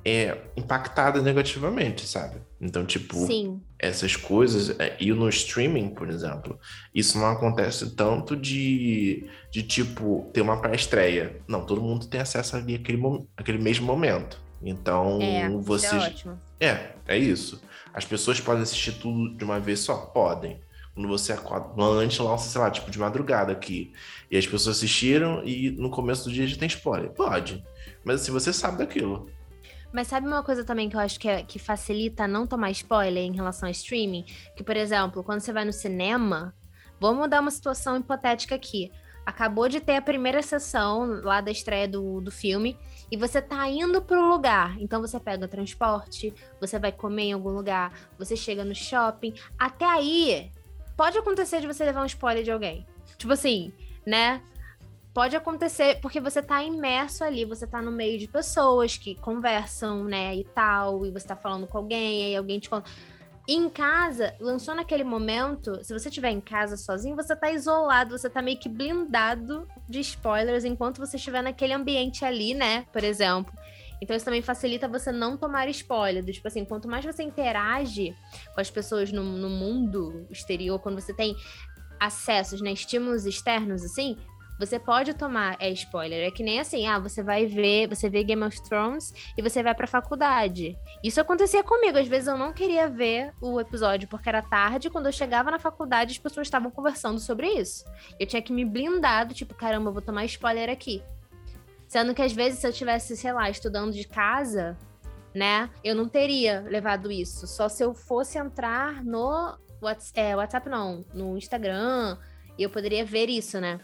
Speaker 2: é, impactada negativamente, sabe? Então, tipo,
Speaker 1: Sim.
Speaker 2: Essas coisas, é, e no streaming, por exemplo, isso não acontece tanto de, de tipo, ter uma pré-estreia. Não, todo mundo tem acesso ali àquele, àquele mesmo momento. Então,
Speaker 1: É,
Speaker 2: você.
Speaker 1: é ótimo.
Speaker 2: É, é isso. As pessoas podem assistir tudo de uma vez só? Podem. Quando você acorda, antes lança, sei lá, tipo de madrugada aqui. E as pessoas assistiram e no começo do dia já tem spoiler. Pode. Mas assim, você sabe daquilo.
Speaker 1: Mas sabe uma coisa também que eu acho que, é- que facilita não tomar spoiler em relação ao streaming? Que, por exemplo, quando você vai no cinema, vamos dar uma situação hipotética aqui. Acabou de ter a primeira sessão lá da estreia do, do filme e você tá indo pro lugar. Então você pega o transporte, você vai comer em algum lugar, você chega no shopping. Até aí, pode acontecer de você levar um spoiler de alguém. Tipo assim, né? Pode acontecer porque você tá imerso ali, você tá no meio de pessoas que conversam, né, e tal, e você tá falando com alguém, aí alguém te conta. E em casa, lançou naquele momento, se você estiver em casa sozinho, você tá isolado, você tá meio que blindado de spoilers enquanto você estiver naquele ambiente ali, né, por exemplo. Então isso também facilita você não tomar spoiler. Tipo assim, quanto mais você interage com as pessoas no, no mundo exterior, quando você tem acessos, né, estímulos externos, assim, você pode tomar é spoiler. É que nem assim, ah, você vai ver, você vê Game of Thrones e você vai pra faculdade. Isso acontecia comigo. Às vezes eu não queria ver o episódio porque era tarde. Quando eu chegava na faculdade, as pessoas estavam conversando sobre isso. Eu tinha que me blindar, do tipo, caramba, eu vou tomar spoiler aqui. Sendo que às vezes, se eu tivesse, sei lá, estudando de casa, né, eu não teria levado isso. Só se eu fosse entrar no Whats- é, WhatsApp, não, no Instagram, e eu poderia ver isso, né?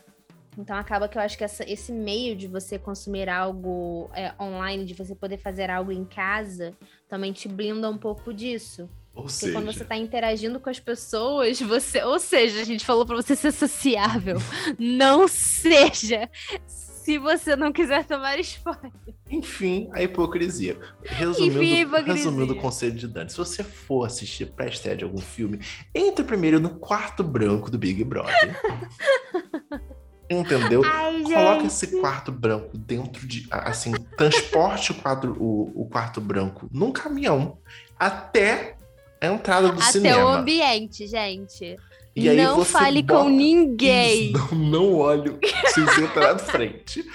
Speaker 1: Então acaba que eu acho que essa- esse meio de você consumir algo é, online, de você poder fazer algo em casa, também te blinda um pouco disso.
Speaker 2: Ou
Speaker 1: Porque
Speaker 2: seja,
Speaker 1: quando você tá interagindo com as pessoas, você. Ou seja, a gente falou pra você ser sociável. não seja! Se você não quiser tomar spoiler.
Speaker 2: enfim, a hipocrisia. Resumindo,
Speaker 1: Enfim, a hipocrisia.
Speaker 2: resumindo o conselho de Dani, se você for assistir pré-estreia de algum filme, entre primeiro no quarto branco do Big Brother. Entendeu?
Speaker 1: Ai,
Speaker 2: Coloca esse quarto branco dentro de. Assim, transporte o, quadro, o, o quarto branco num caminhão até a entrada do
Speaker 1: Até
Speaker 2: cinema.
Speaker 1: o ambiente, gente.
Speaker 2: E aí
Speaker 1: não
Speaker 2: você
Speaker 1: fale com ninguém.
Speaker 2: Isso, não, não olhe o cinzento na frente.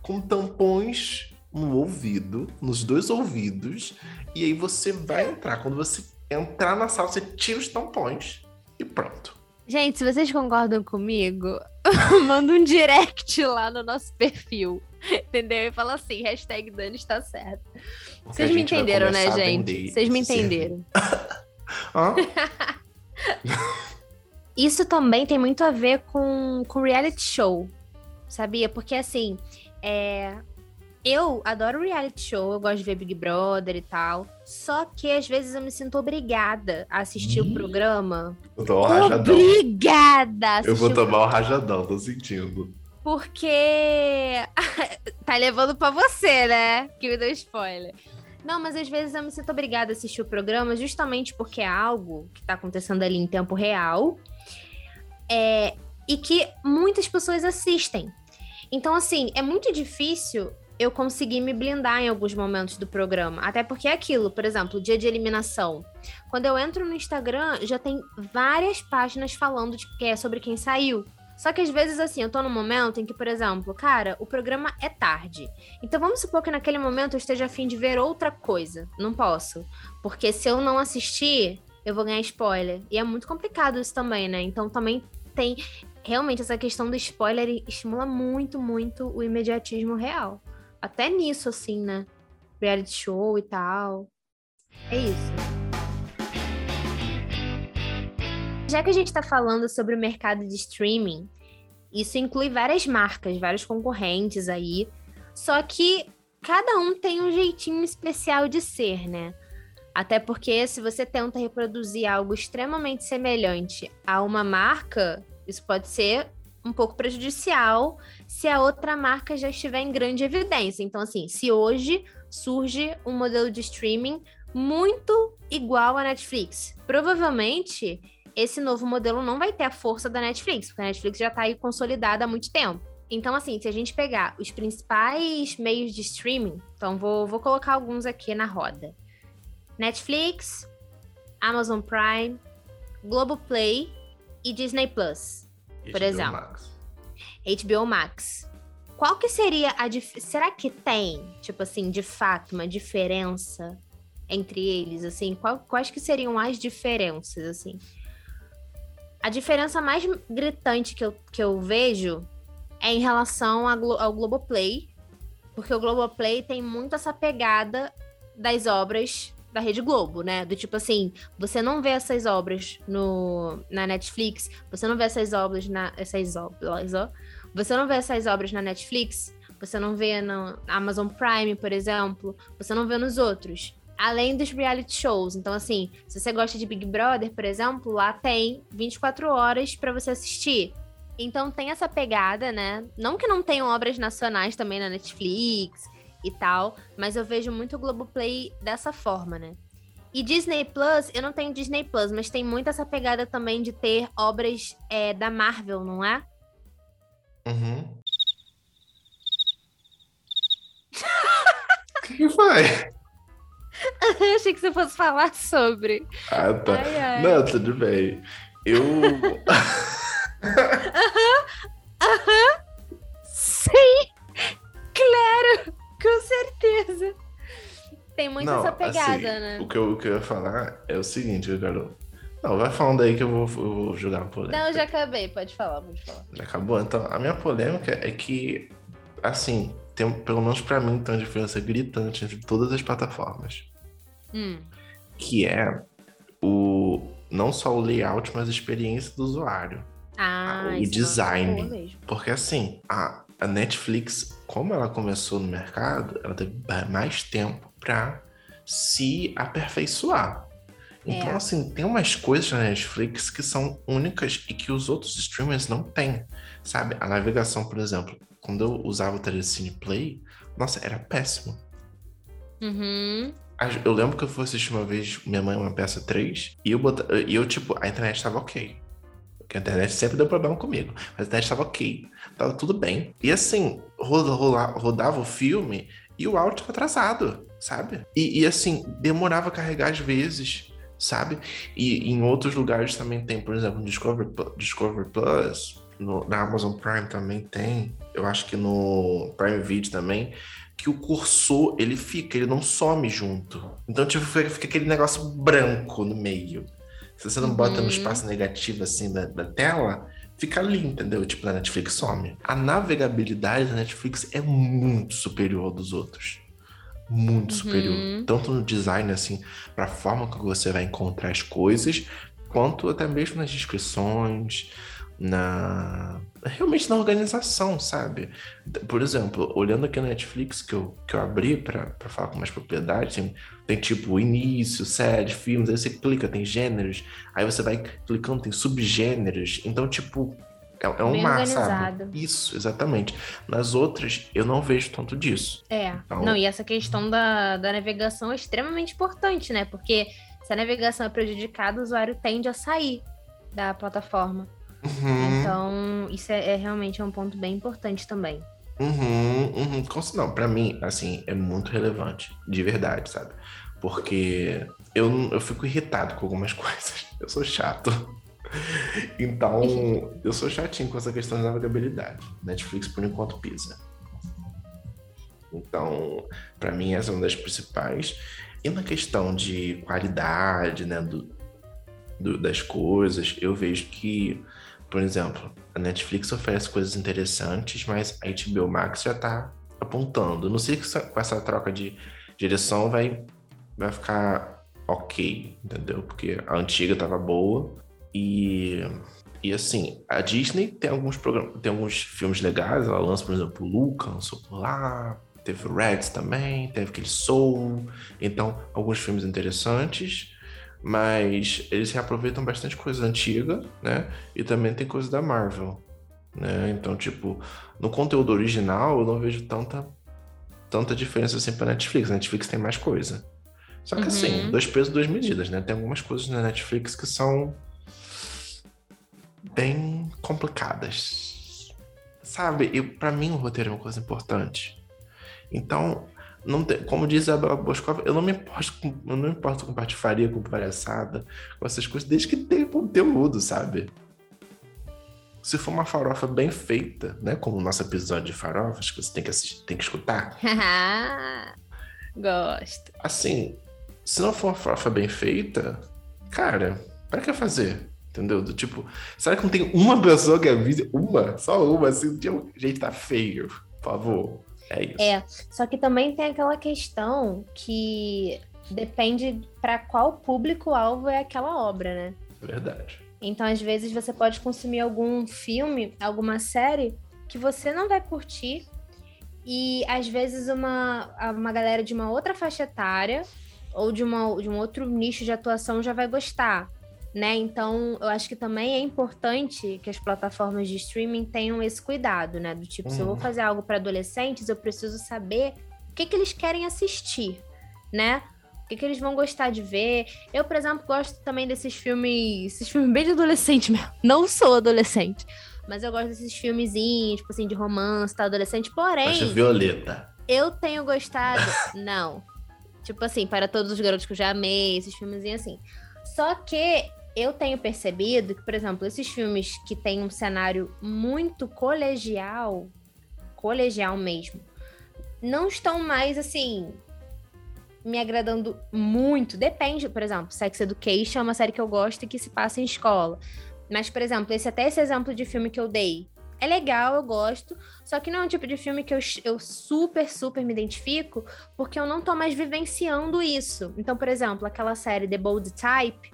Speaker 2: Com tampões no ouvido, nos dois ouvidos. E aí você vai entrar. Quando você entrar na sala, você tira os tampões e pronto.
Speaker 1: Gente, se vocês concordam comigo, manda um direct lá no nosso perfil. Entendeu? E fala assim, hashtag Dani está certo.
Speaker 2: Porque
Speaker 1: Vocês me entenderam, né, gente? Vocês me entenderam. Isso também tem muito a ver com, com reality show, sabia? Porque assim, é, eu adoro reality show, eu gosto de ver Big Brother e tal. Só que às vezes eu me sinto obrigada a assistir o
Speaker 2: Ih,
Speaker 1: programa.
Speaker 2: Eu tô um rajadão.
Speaker 1: Obrigada!
Speaker 2: Eu vou
Speaker 1: o
Speaker 2: tomar o rajadão, tô sentindo.
Speaker 1: Porque tá levando pra você, né? Que me deu spoiler. Não, mas às vezes eu me sinto obrigada a assistir o programa justamente porque é algo que tá acontecendo ali em tempo real. é, e que muitas pessoas assistem. Então, assim, é muito difícil eu conseguir me blindar em alguns momentos do programa. Até porque é aquilo, por exemplo, dia de eliminação. Quando eu entro no Instagram, já tem várias páginas falando de que é sobre quem saiu. Só que às vezes, assim, eu tô num momento em que, por exemplo, cara, o programa é tarde. Então vamos supor que naquele momento eu esteja afim de ver outra coisa. Não posso. Porque se eu não assistir, eu vou ganhar spoiler. E é muito complicado isso também, né? Então também tem. Realmente, essa questão do spoiler estimula muito, muito o imediatismo real. Até nisso, assim, né? Reality show e tal. É isso. Já que a gente está falando sobre o mercado de streaming, isso inclui várias marcas, vários concorrentes aí. Só que cada um tem um jeitinho especial de ser, né? Até porque se você tenta reproduzir algo extremamente semelhante a uma marca, isso pode ser um pouco prejudicial se a outra marca já estiver em grande evidência. Então, assim, se hoje surge um modelo de streaming muito igual à Netflix, provavelmente esse novo modelo não vai ter a força da Netflix, porque a Netflix já está aí consolidada há muito tempo. Então, assim, se a gente pegar os principais meios de streaming, então vou, vou colocar alguns aqui na roda: Netflix, Amazon Prime, Globoplay e Disney Plus, por exemplo. Max. HBO Max. Qual que seria a dif... será que tem, tipo assim, de fato, uma diferença entre eles, assim? Qual, quais que seriam as diferenças, assim? A diferença mais gritante que eu, que eu vejo é em relação ao Globoplay, porque o Globoplay tem muito essa pegada das obras da Rede Globo, né? Do tipo assim, você não vê essas obras no, na Netflix, você não vê essas obras na. Essas obras, ó. Você não vê essas obras na Netflix, você não vê na Amazon Prime, por exemplo, você não vê nos outros além dos reality shows. Então, assim, se você gosta de Big Brother, por exemplo, lá tem 24 horas para você assistir. Então tem essa pegada, né? Não que não tenham obras nacionais também na Netflix e tal, mas eu vejo muito o Globoplay dessa forma, né? E Disney Plus, eu não tenho Disney Plus, mas tem muito essa pegada também de ter obras é, da Marvel, não é?
Speaker 2: Uhum. O que foi?
Speaker 1: Achei que você fosse falar sobre.
Speaker 2: Ah, tá. Ai, ai. Não, tudo bem. Eu.
Speaker 1: Aham, aham. Sim, claro, com certeza. Tem muito Não, essa pegada, assim, né?
Speaker 2: O que, eu, o que eu ia falar é o seguinte, garoto. Não, vai falando aí que eu vou, eu vou jogar uma polêmica.
Speaker 1: Não, já acabei, pode falar, pode falar.
Speaker 2: Já acabou? Então, a minha polêmica é que, assim, tem, pelo menos para mim, tem uma diferença gritante entre todas as plataformas.
Speaker 1: Hum.
Speaker 2: Que é o não só o layout, mas a experiência do usuário.
Speaker 1: Ah,
Speaker 2: o design. Porque assim, a, a Netflix, como ela começou no mercado, ela teve mais tempo para se aperfeiçoar. Então, é. assim, tem umas coisas na Netflix que são únicas e que os outros streamers não têm. Sabe? A navegação, por exemplo, quando eu usava o Telecine Play, nossa, era péssimo.
Speaker 1: Uhum.
Speaker 2: Eu lembro que eu fui assistir uma vez Minha Mãe Uma Peça 3 e eu, bot... e eu tipo, a internet tava ok. Porque a internet sempre deu problema comigo. Mas a internet tava ok. Tava tudo bem. E assim, roda, roda, rodava o filme e o áudio tava atrasado, sabe? E, e, assim, demorava a carregar às vezes, sabe? E, e em outros lugares também tem, por exemplo, no Discovery, Discovery Plus, no, na Amazon Prime também tem. Eu acho que no Prime Video também que o cursor ele fica, ele não some junto. Então, tipo, fica aquele negócio branco no meio. Se você não uhum. bota no uhum. espaço negativo assim da, da, tela, fica ali, entendeu? Tipo, na Netflix some. A navegabilidade da Netflix é muito superior dos outros. Muito uhum. superior. Tanto no design, assim, pra forma que você vai encontrar as coisas, quanto até mesmo nas descrições na realmente na organização, sabe? Por exemplo, olhando aqui na Netflix que eu, que eu abri para falar com mais propriedade, tem, tem tipo início, série, filmes, aí você clica, tem gêneros, aí você vai clicando, tem subgêneros, então tipo é, é um mar, sabe? Isso, exatamente. Nas outras, eu não vejo tanto disso.
Speaker 1: É. Então... Não, e essa questão da, da navegação é extremamente importante, né? Porque se a navegação é prejudicada, o usuário tende a sair da plataforma. Uhum. Então, isso é, é, realmente é um ponto bem importante também.
Speaker 2: Uhum, uhum. Não, pra mim, assim, é muito relevante, de verdade, sabe? Porque eu, eu fico irritado com algumas coisas. Eu sou chato. Então, eu sou chatinho com essa questão de navegabilidade. Netflix, por enquanto, pisa. Então, para mim, essa é uma das principais. E na questão de qualidade, né, do, do, das coisas, eu vejo que, por exemplo, a Netflix oferece coisas interessantes, mas a HBO Max já tá apontando. Não sei se com essa troca de direção vai, vai ficar ok, entendeu? Porque a antiga tava boa e e assim, a Disney tem alguns programas, tem alguns filmes legais, ela lança, por exemplo, Luca, lançou por lá, teve Reds também, teve aquele Soul, então alguns filmes interessantes, mas eles reaproveitam bastante coisa antiga, né? E também tem coisa da Marvel, né? Então, tipo, no conteúdo original eu não vejo tanta tanta diferença assim para Netflix. A Netflix tem mais coisa. Só que assim, uhum. assim, dois pesos, duas medidas, né? Tem algumas coisas na Netflix que são bem complicadas. Sabe? E para mim o roteiro é uma coisa importante. Então, não tem, como diz a Bela Boscov, eu não me importo com, eu não me importo com patifaria, com palhaçada, com essas coisas, desde que tenha conteúdo, sabe? Se for uma farofa bem feita, né? Como o nosso episódio de farofas, que você tem que assistir, tem que escutar.
Speaker 1: Gosto.
Speaker 2: Assim, se não for uma farofa bem feita, cara, para que fazer? Entendeu? Do tipo, será que não tem uma pessoa que avise? Uma? Só uma, assim, tipo, gente, tá feio, por favor. É isso.
Speaker 1: É, só que também tem aquela questão que depende para qual público-alvo é aquela obra, né?
Speaker 2: Verdade.
Speaker 1: Então, às vezes, você pode consumir algum filme, alguma série que você não vai curtir, e às vezes uma, uma galera de uma outra faixa etária ou de, uma, de um outro nicho de atuação já vai gostar né? Então, eu acho que também é importante que as plataformas de streaming tenham esse cuidado, né? Do tipo, uhum. se eu vou uhum. fazer algo para adolescentes, eu preciso saber o que, que eles querem assistir, né? O que, que eles vão gostar de ver. Eu, por exemplo, gosto também desses filmes, esses filmes bem de adolescente mesmo. Não sou adolescente, mas eu gosto desses filmezinhos, tipo assim, de romance, tá adolescente. Porém,
Speaker 2: Acho Violeta.
Speaker 1: Eu tenho gostado, não. Tipo assim, para todos os garotos que eu já amei, esses filmezinhos assim. Só que eu tenho percebido que, por exemplo, esses filmes que têm um cenário muito colegial, colegial mesmo, não estão mais assim me agradando muito. Depende, por exemplo, Sex Education é uma série que eu gosto e que se passa em escola. Mas, por exemplo, esse até esse exemplo de filme que eu dei é legal, eu gosto, só que não é um tipo de filme que eu, eu super, super me identifico, porque eu não tô mais vivenciando isso. Então, por exemplo, aquela série The Bold Type,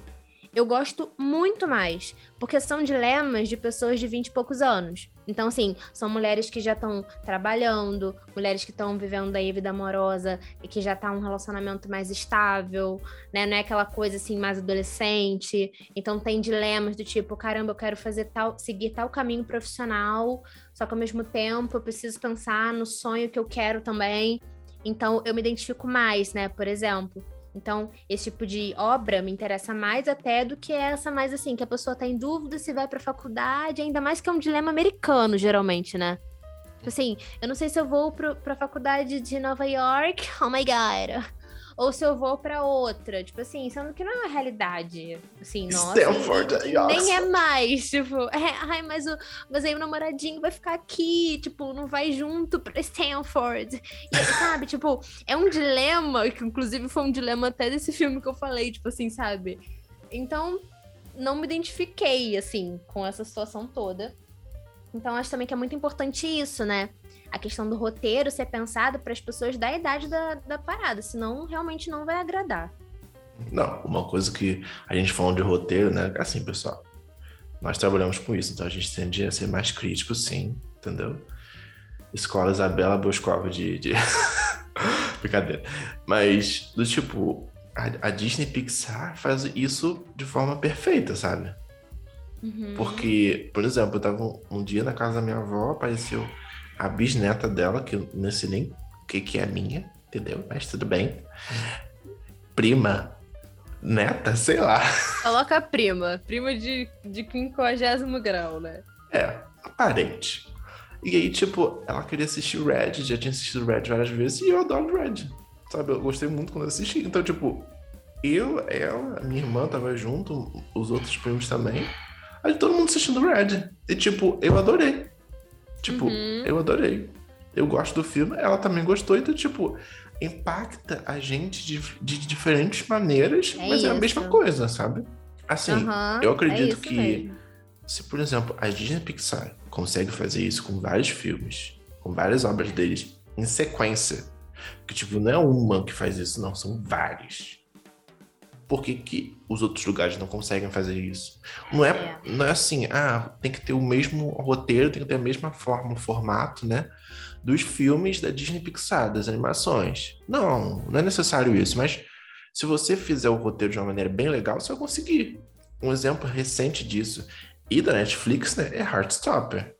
Speaker 1: eu gosto muito mais, porque são dilemas de pessoas de 20 e poucos anos. Então, assim, são mulheres que já estão trabalhando, mulheres que estão vivendo aí vida amorosa e que já tá um relacionamento mais estável, né? Não é aquela coisa assim mais adolescente. Então tem dilemas do tipo, caramba, eu quero fazer tal, seguir tal caminho profissional, só que ao mesmo tempo eu preciso pensar no sonho que eu quero também. Então eu me identifico mais, né? Por exemplo, então, esse tipo de obra me interessa mais até do que essa mais assim, que a pessoa tá em dúvida se vai pra faculdade, ainda mais que é um dilema americano, geralmente, né? Tipo assim, eu não sei se eu vou pro, pra faculdade de Nova York, oh my god, ou se eu vou para outra. Tipo assim, sendo que não é uma realidade. Assim, nossa.
Speaker 2: Stanford,
Speaker 1: nem, nem é mais. Tipo, é, ai, mas, o, mas aí o namoradinho vai ficar aqui, tipo, não vai junto pra Stanford. E, sabe, tipo, é um dilema, que inclusive foi um dilema até desse filme que eu falei, tipo assim, sabe? Então, não me identifiquei, assim, com essa situação toda. Então, acho também que é muito importante isso, né? A questão do roteiro ser pensado para as pessoas da idade da, da parada, senão realmente não vai agradar.
Speaker 2: Não, uma coisa que a gente falando de roteiro, né? Assim, pessoal, nós trabalhamos com isso, então a gente tende a ser mais crítico, sim, entendeu? Escola Isabela Boscova de. de... Brincadeira. Mas, do tipo, a, a, Disney Pixar faz isso de forma perfeita, sabe? Uhum. Porque, por exemplo, eu tava um, um dia na casa da minha avó, apareceu a bisneta dela, que eu não sei nem o que, que é minha, entendeu? Mas tudo bem. Prima neta, sei lá.
Speaker 1: Coloca a prima. Prima de, de 50 grau, né?
Speaker 2: É, aparente. E aí, tipo, ela queria assistir Red, já tinha assistido Red várias vezes, e eu adoro Red. Sabe, eu gostei muito quando assisti. Então, tipo, eu, ela, minha irmã tava junto, os outros primos também. Aí todo mundo assistindo Red. E, tipo, eu adorei. Tipo, uhum. eu adorei. Eu gosto do filme, ela também gostou, então, tipo, impacta a gente de, de diferentes maneiras, é mas isso. é a mesma coisa, sabe? Assim, uhum, eu acredito é que mesmo. se, por exemplo, a Disney Pixar consegue fazer isso com vários filmes, com várias obras deles em sequência, que tipo, não é uma que faz isso, não, são várias por que, que os outros lugares não conseguem fazer isso? Não é, é, não é assim, ah, tem que ter o mesmo roteiro, tem que ter a mesma forma, o formato, né? Dos filmes da Disney Pixar, das animações. Não, não é necessário isso, mas se você fizer o roteiro de uma maneira bem legal, você vai conseguir. Um exemplo recente disso, e da Netflix, né, é Heartstopper.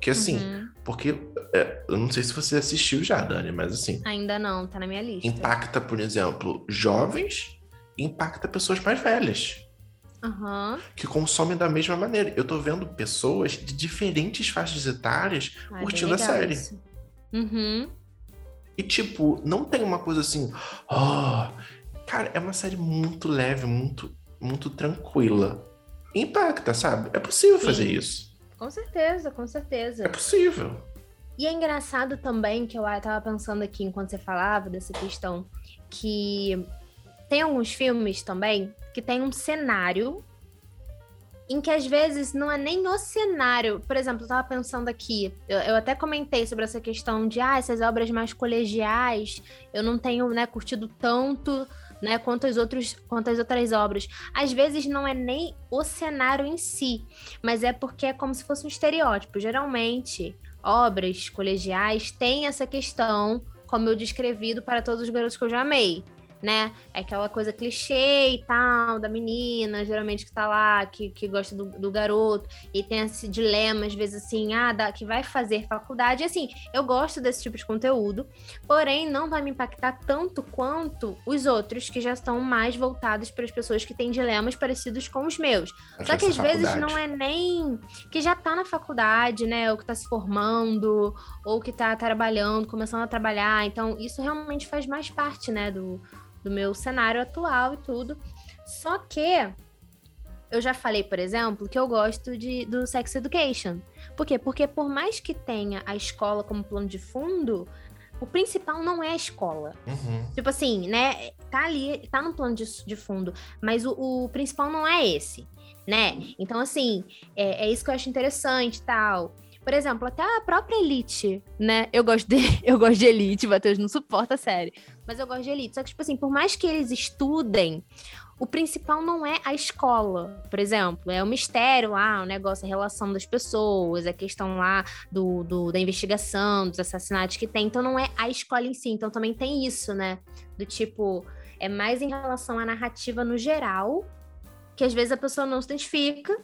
Speaker 2: Que assim, uhum. porque é, eu não sei se você assistiu já, Dani, mas assim.
Speaker 1: Ainda não, tá na minha lista.
Speaker 2: Impacta, por exemplo, jovens impacta pessoas mais velhas.
Speaker 1: Uhum.
Speaker 2: Que consomem da mesma maneira. Eu tô vendo pessoas de diferentes faixas etárias ah, curtindo a série.
Speaker 1: Uhum.
Speaker 2: E, tipo, não tem uma coisa assim. Oh, cara, é uma série muito leve, muito, muito tranquila. Impacta, sabe? É possível Sim. fazer isso.
Speaker 1: Com certeza, com certeza.
Speaker 2: É possível.
Speaker 1: E é engraçado também que eu tava pensando aqui enquanto você falava dessa questão que tem alguns filmes também que tem um cenário em que às vezes não é nem o cenário. Por exemplo, eu tava pensando aqui, eu, eu, até comentei sobre essa questão de ah, essas obras mais colegiais, eu não tenho né, curtido tanto. Né, quanto as, outros, quanto as outras obras. Às vezes não é nem o cenário em si, mas é porque é como se fosse um estereótipo. Geralmente, obras colegiais têm essa questão, como eu descrevi para todos os garotos que eu já amei né? É aquela coisa clichê e tal, da menina, geralmente que tá lá, que, que gosta do, do garoto, e tem esse dilema, às vezes assim, ah, da, que vai fazer faculdade. E, assim, eu gosto desse tipo de conteúdo, porém não vai me impactar tanto quanto os outros que já estão mais voltados para as pessoas que têm dilemas parecidos com os meus. Só que às vezes não é nem que já tá na faculdade, né? Ou que tá se formando, ou que tá trabalhando, começando a trabalhar. Então, isso realmente faz mais parte, né, do, do meu cenário atual e tudo. Só que eu já falei, por exemplo, que eu gosto de, do Sex Education. Por quê? Porque por mais que tenha a escola como plano de fundo, o principal não é a escola.
Speaker 2: Uhum.
Speaker 1: Tipo assim, né? Tá ali, tá no plano de, de fundo, mas o, o, principal não é esse, né? Então, assim, é, é isso que eu acho interessante e tal. Por exemplo, até a própria Elite, né? Eu gosto de, eu gosto de Elite, Matheus não suporta a série. Mas eu gosto de Elite. Só que, tipo assim, por mais que eles estudem, o principal não é a escola, por exemplo. É o mistério lá, o negócio, a relação das pessoas, a questão lá do, do, da investigação, dos assassinatos que tem. Então não é a escola em si. Então também tem isso, né? Do tipo, é mais em relação à narrativa no geral, que às vezes a pessoa não se identifica,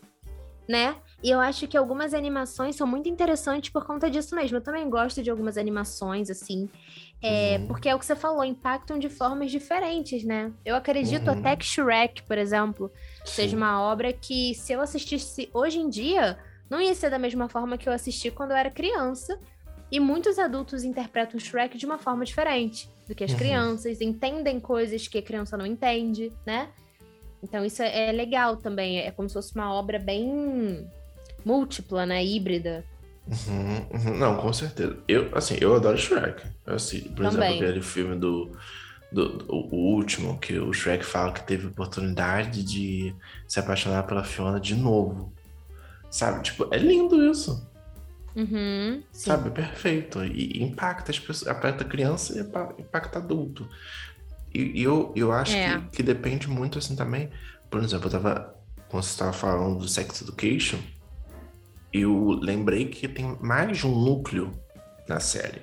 Speaker 1: né? E eu acho que algumas animações são muito interessantes por conta disso mesmo. Eu também gosto de algumas animações, assim. É, uhum. Porque é o que você falou, impactam de formas diferentes, né? Eu acredito uhum. até que Shrek, por exemplo, Sim. seja uma obra que, se eu assistisse hoje em dia, não ia ser da mesma forma que eu assisti quando eu era criança. E muitos adultos interpretam Shrek de uma forma diferente do que as uhum. crianças, entendem coisas que a criança não entende, né? Então isso é legal também, é como se fosse uma obra bem múltipla, né? Híbrida.
Speaker 2: Uhum, uhum. Não, com certeza. Eu, assim, eu adoro Shrek. Assim, por Também. exemplo, aquele filme do, do, do, o último, que o Shrek fala que teve oportunidade de se apaixonar pela Fiona de novo. Sabe? Tipo, é lindo isso.
Speaker 1: Uhum,
Speaker 2: Sabe? É perfeito. E impacta as pessoas, impacta criança e impacta adulto. E, e eu, eu acho é. que, que depende muito assim também. Por exemplo, eu tava. Quando você estava falando do Sex Education, eu lembrei que tem mais de um núcleo na série.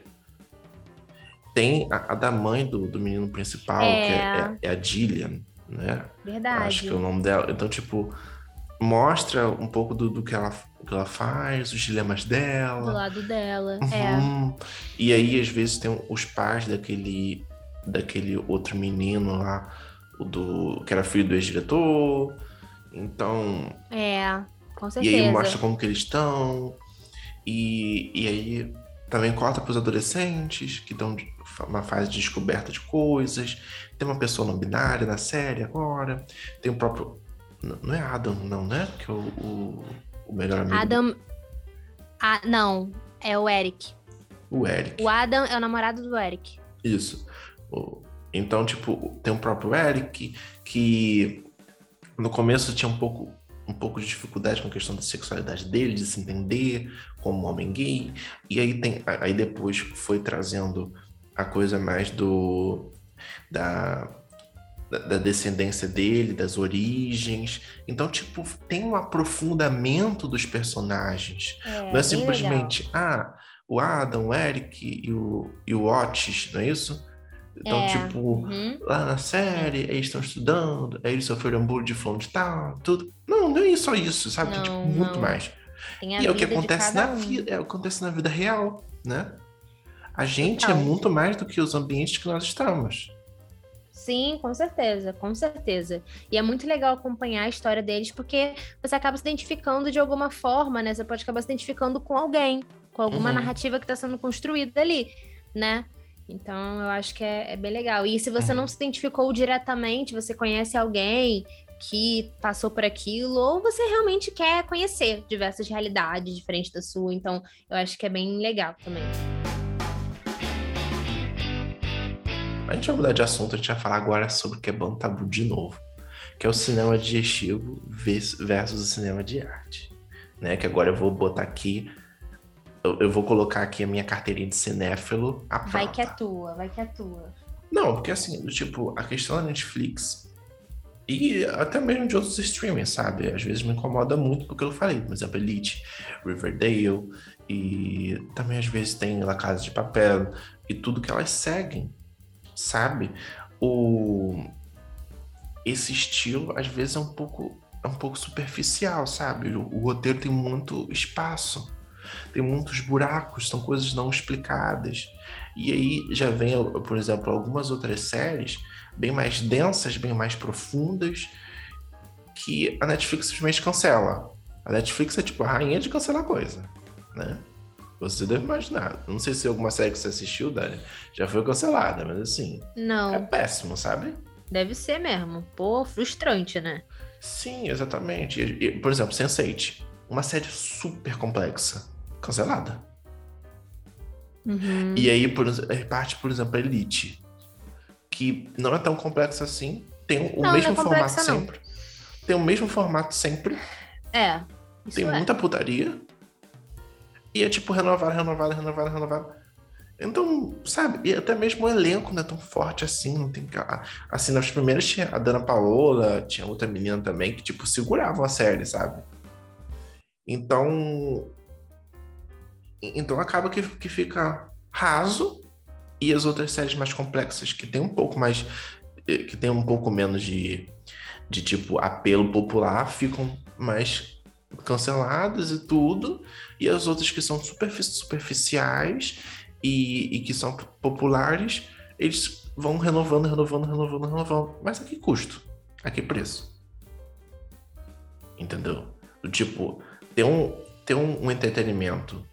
Speaker 2: Tem a, a da mãe do, do menino principal, é. que é, é, é, a Gillian, né?
Speaker 1: Verdade.
Speaker 2: Acho que é o nome dela. Então, tipo, mostra um pouco do, do que, ela, que ela faz, os dilemas dela.
Speaker 1: Do lado dela,
Speaker 2: uhum. é. E aí, às vezes, tem os pais daquele, daquele outro menino lá o do que era filho do ex-diretor. Então.
Speaker 1: É, com certeza.
Speaker 2: E aí mostra como que eles estão. E, e aí também corta para os adolescentes que estão uma fase de descoberta de coisas. Tem uma pessoa não binária na série agora. Tem o próprio. Não é Adam, não, né? Que é o, o, o melhor amigo.
Speaker 1: Adam. Ah, não, é o Eric.
Speaker 2: O Eric.
Speaker 1: O Adam é o namorado do Eric.
Speaker 2: Isso. Então, tipo, tem o próprio Eric, que no começo tinha um pouco, um pouco de dificuldade com a questão da sexualidade dele, de se entender como homem gay. E aí, tem, aí depois foi trazendo a coisa mais do. da, da descendência dele, das origens. Então, tipo, tem um aprofundamento dos personagens. É, não é simplesmente, ah, o Adam, o Eric e o, e o Otis, não é isso? Então, é. tipo, uhum. lá na série, eles estão estudando, aí eles sofreram bullying de fulano de tal, tudo. Não, não é só isso, sabe? Não, tipo, muito não. mais. e é o que acontece na um. vida, é o que acontece na vida real, né? A gente é então. é muito mais do que os ambientes que nós estamos.
Speaker 1: Sim, com certeza, com certeza. E é muito legal acompanhar a história deles, porque você acaba se identificando de alguma forma, né? Você pode acabar se identificando com alguém, com alguma uhum. narrativa que está sendo construída ali, né? Então, eu acho que é, é, bem legal. E se você não se identificou diretamente, você conhece alguém que passou por aquilo, ou você realmente quer conhecer diversas realidades diferentes da sua. Então, eu acho que é bem legal também.
Speaker 2: A gente vai mudar de assunto, a gente vai falar agora sobre quebrando é tabu de novo, que é o cinema digestivo versus o cinema de arte. Né? Que agora eu vou botar aqui eu, eu, vou colocar aqui a minha carteirinha de cinéfilo
Speaker 1: à Vai que é tua, vai que é tua.
Speaker 2: Não, porque assim, tipo, a questão da Netflix e até mesmo de outros streamings, sabe? Às vezes me incomoda muito porque eu falei, por exemplo, Elite, Riverdale, e também às vezes tem La Casa de Papel, e tudo que elas seguem, sabe? O... Esse estilo, às vezes, é um pouco, é um pouco superficial, sabe? O, o roteiro tem muito espaço tem muitos buracos, são coisas não explicadas. E aí já vem, por exemplo, algumas outras séries bem mais densas, bem mais profundas, que a Netflix simplesmente cancela. A Netflix é tipo a rainha de cancelar coisa, né? Você deve imaginar. Não sei se alguma série que você assistiu, Dani, já foi cancelada, mas assim.
Speaker 1: Não.
Speaker 2: É péssimo, sabe?
Speaker 1: Deve ser mesmo. Pô, frustrante, né?
Speaker 2: Sim, exatamente. E, por exemplo, Sense8. Uma série super complexa cancelada.
Speaker 1: Uhum.
Speaker 2: E aí, por, parte, por exemplo, a Elite, que não é tão complexa assim, tem o não, mesmo não é formato não. sempre. Tem o mesmo formato sempre.
Speaker 1: É.
Speaker 2: Tem é. muita putaria. E é tipo renovar, renovar, renovar, renovar. Então, sabe, e até mesmo o elenco não é tão forte assim, não tem assim, nas primeiras tinha a Dana Paola, tinha outra menina também que tipo seguravam a série, sabe? Então, então acaba que, que fica raso e as outras séries mais complexas que tem um pouco mais eh, que tem um pouco menos de, de tipo apelo popular ficam mais canceladas e tudo e as outras que são superficiais e, e que são populares eles vão renovando, renovando, renovando, renovando. Mas a que custo? A que preço? Entendeu? Tipo, ter um, ter um, um entretenimento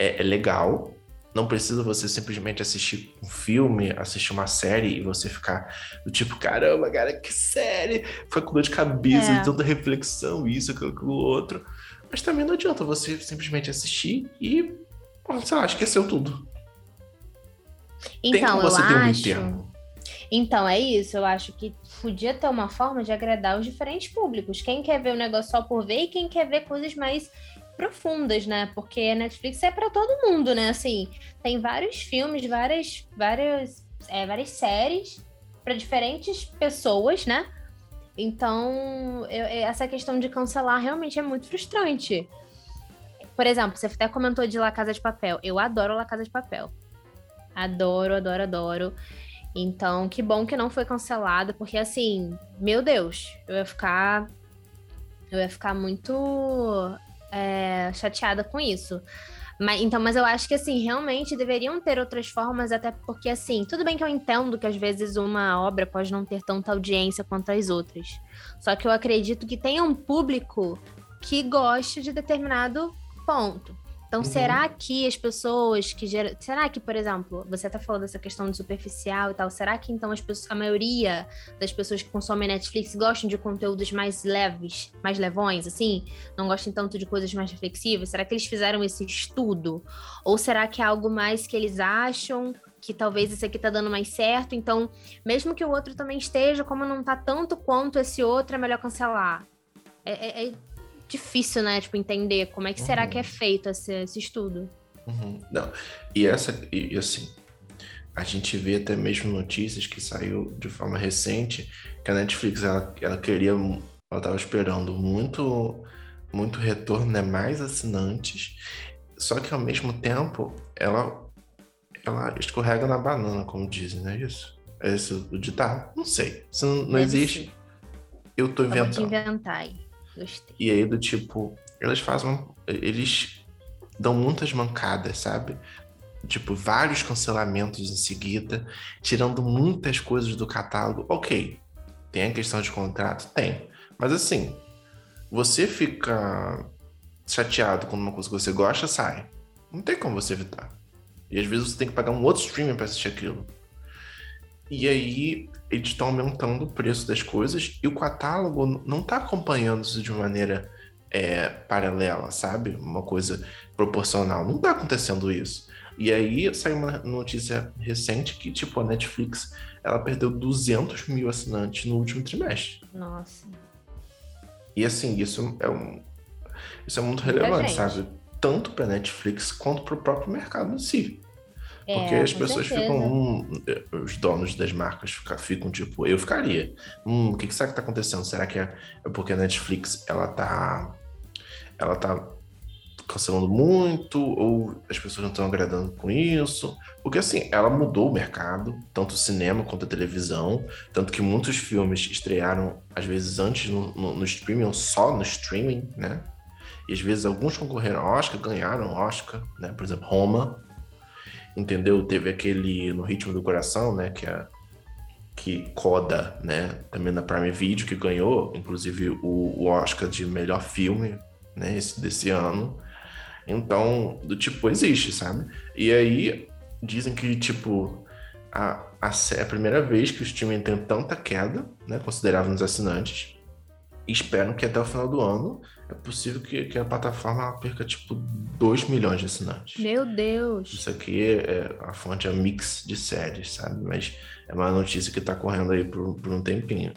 Speaker 2: é, é legal. Não precisa você simplesmente assistir um filme, assistir uma série e você ficar do tipo, caramba, cara, que série! Foi com dor de cabeça, é. tanta reflexão, isso, aquilo, outro. Mas também não adianta você simplesmente assistir e, sei lá, esqueceu tudo.
Speaker 1: Então, eu acho... Então, é isso. Eu acho que podia ter uma forma de agradar os diferentes públicos. Quem quer ver o negócio só por ver e quem quer ver coisas mais profundas, né? Porque a Netflix é para todo mundo, né? Assim, tem vários filmes, várias, várias, é, várias séries para diferentes pessoas, né? Então, eu, essa questão de cancelar realmente é muito frustrante. Por exemplo, você até comentou de La Casa de Papel. Eu adoro La Casa de Papel. Adoro, adoro, adoro. Então, que bom que não foi cancelado, porque assim, meu Deus, eu ia ficar. Eu ia ficar muito é, chateada com isso. Mas, então, mas eu acho que assim, realmente deveriam ter outras formas, até porque assim, tudo bem que eu entendo que às vezes uma obra pode não ter tanta audiência quanto as outras. Só que eu acredito que tenha um público que goste de determinado ponto. Então, uhum. será que as pessoas que geram. Será que, por exemplo, você está falando dessa questão de superficial e tal, será que então as pessoas, a maioria das pessoas que consomem Netflix gostam de conteúdos mais leves, mais levões, assim? Não gostam tanto de coisas mais reflexivas? Será que eles fizeram esse estudo? Ou será que é algo mais que eles acham? que talvez esse aqui tá dando mais certo, então, mesmo que o outro também esteja, como não tá tanto quanto esse outro, é melhor cancelar. É, é, é difícil, né? Tipo, entender como é que uhum. será que é feito esse, esse estudo.
Speaker 2: Uhum. Não. E essa, e, assim, a gente vê até mesmo notícias que saiu de forma recente que a Netflix ela, ela queria, ela estava esperando muito, muito retorno, né? Mais assinantes. Só que ao mesmo tempo ela, ela escorrega na banana, como dizem, não é isso? É isso o ditado? Não sei. Se não, não existe, eu tô inventando.
Speaker 1: Vou inventar aí. Gostei.
Speaker 2: E aí, do tipo, eles fazem. Eles dão muitas mancadas, sabe? Tipo, vários cancelamentos em seguida, tirando muitas coisas do catálogo. Ok, tem a questão de contrato? Tem. Mas assim, você fica chateado quando uma coisa que você gosta sai. Não tem como você evitar. E às vezes você tem que pagar um outro streaming para assistir aquilo. E aí eles estão aumentando o preço das coisas e o catálogo não está acompanhando isso de maneira é, paralela, sabe? Uma coisa proporcional. Não está acontecendo isso. E aí saiu uma notícia recente que, tipo, a Netflix ela perdeu 200 mil assinantes no último trimestre.
Speaker 1: Nossa.
Speaker 2: E assim, isso é um. Isso é muito relevante, sabe? Tanto para Netflix quanto para o próprio mercado em si. Porque é, as pessoas certeza. ficam. Hum, os donos das marcas ficam, ficam, tipo, eu ficaria. Hum, o que, que será que tá acontecendo? Será que é, é porque a Netflix ela tá. Ela tá cancelando muito, ou as pessoas não estão agradando com isso. Porque assim, ela mudou o mercado, tanto o cinema quanto a televisão, tanto que muitos filmes estrearam, às vezes, antes no, no, no streaming, ou só no streaming, né? E às vezes alguns concorreram ao Oscar, ganharam Oscar, né? Por exemplo, Roma, entendeu? Teve aquele No Ritmo do Coração, né? Que é que Coda, né? Também na Prime Video, que ganhou, inclusive, o, Oscar de melhor filme, né? Esse, desse ano. Então, do tipo, existe, sabe? E aí, dizem que, tipo, a, a, é a primeira vez que o streaming tem tanta queda, né? Considerável nos assinantes. E esperam que até o final do ano é possível que, que a plataforma perca tipo 2 milhões de assinantes.
Speaker 1: Meu Deus!
Speaker 2: Isso aqui é a fonte é mix de séries, sabe? Mas é uma notícia que está correndo aí por, por, um tempinho.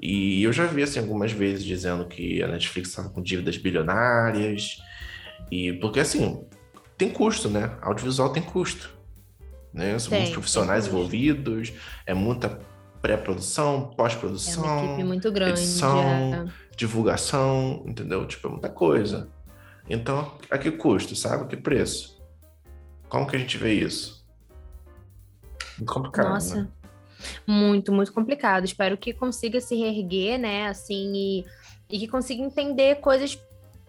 Speaker 2: E eu já vi assim algumas vezes dizendo que a Netflix estava com dívidas bilionárias. E porque assim, tem custo, né? Audiovisual tem custo. Né? São tem, muitos profissionais envolvidos, é muita pré-produção, pós-produção. É
Speaker 1: uma equipe muito grande.
Speaker 2: Edição, é. Divulgação, entendeu? Tipo, é muita coisa. Então, a que custo, sabe? A que preço? Como que a gente vê isso? Muito complicado, Nossa. né?
Speaker 1: Muito, muito complicado. Espero que consiga se reerguer, né? Assim, e, e que consiga entender coisas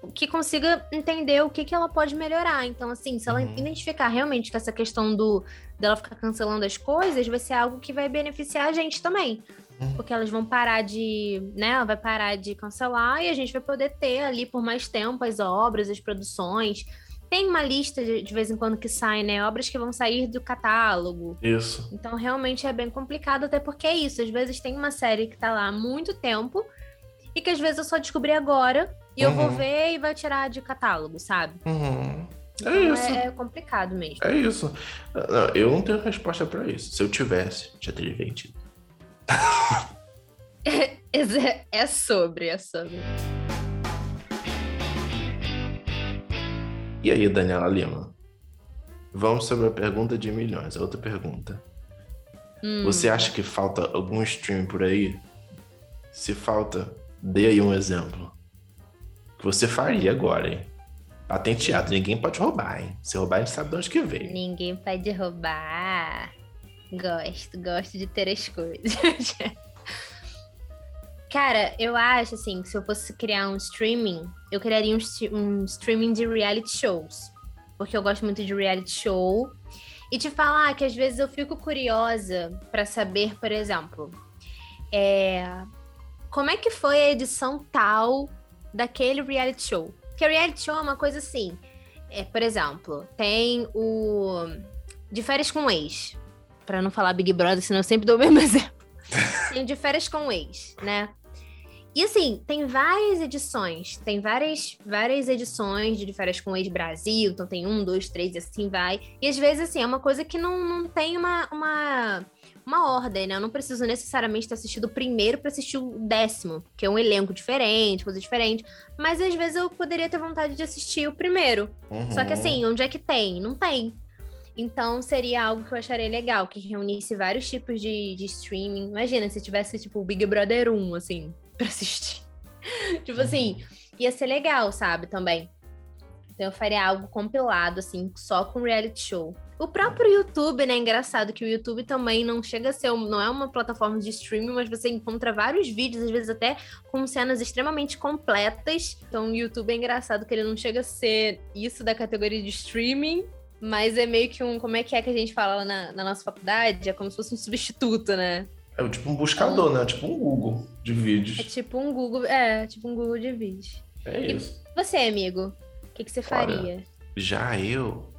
Speaker 1: que consiga entender o que, que ela pode melhorar. Então, assim, se ela uhum. identificar realmente que essa questão do dela ficar cancelando as coisas, vai ser algo que vai beneficiar a gente também. Uhum. Porque elas vão parar de, né? Ela vai parar de cancelar e a gente vai poder ter ali por mais tempo as obras, as produções. Tem uma lista de, de vez em quando que sai, né? Obras que vão sair do catálogo.
Speaker 2: Isso.
Speaker 1: Então, realmente é bem complicado, até porque é isso. Às vezes tem uma série que tá lá há muito tempo e que às vezes eu só descobri agora e uhum. eu vou uhum. ver e vai tirar de catálogo, sabe?
Speaker 2: Uhum. É
Speaker 1: então
Speaker 2: isso.
Speaker 1: É, complicado mesmo.
Speaker 2: É isso. Eu não tenho resposta para isso. Se eu tivesse, já teria vendido.
Speaker 1: é, é sobre, é sobre.
Speaker 2: E aí, Daniela Lima? Vamos sobre a pergunta de milhões. A outra pergunta. Hum. Você acha que falta algum stream por aí? Se falta, dê aí um exemplo que você faria agora, hein? Patenteado, ninguém pode roubar, hein? Se roubar, a gente sabe de onde que veio.
Speaker 1: Ninguém pode roubar. Gosto, gosto de ter as coisas. Cara, eu acho assim, que se eu fosse criar um streaming, eu criaria um, um streaming de reality shows. porque eu gosto muito de reality show. E te falar que às vezes eu fico curiosa para saber, por exemplo, é, como é que foi a edição tal daquele reality show? Porque reality show é uma coisa assim. É, por exemplo, tem o De Férias com Ex. Pra não falar Big Brother, senão eu sempre dou o mesmo exemplo. tem De Férias com Ex, né? E assim, tem várias edições, tem várias, várias edições de Férias com Ex-Brasil, então tem um, dois, três, e assim vai. E às vezes, assim, é uma coisa que não, não tem uma, uma, uma ordem, né? Eu não preciso necessariamente ter assistido o primeiro para assistir o décimo, que é um elenco diferente, coisa diferente. Mas às vezes eu poderia ter vontade de assistir o primeiro. Uhum. Só que assim, onde é que tem? Não tem. Então seria algo que eu acharia legal, que reunisse vários tipos de, de streaming. Imagina se tivesse, tipo, o Big Brother 1, assim pra assistir. tipo assim, ia ser legal, sabe, também. Então eu faria algo compilado, assim, só com reality show. O próprio YouTube, né? Engraçado que o YouTube também não chega a ser, não é uma plataforma de streaming, mas você encontra vários vídeos, às vezes até com cenas extremamente completas. Então o YouTube é engraçado que ele não chega a ser isso da categoria de streaming, mas é meio que um. Como é que é que a gente fala na, na nossa faculdade? É como se fosse um substituto, né?
Speaker 2: É tipo um buscador, então, né? Tipo um Google de vídeos.
Speaker 1: É tipo um Google, é, tipo um Google de vídeos.
Speaker 2: É isso.
Speaker 1: E você, amigo? O que, que você faria? Olha,
Speaker 2: já eu,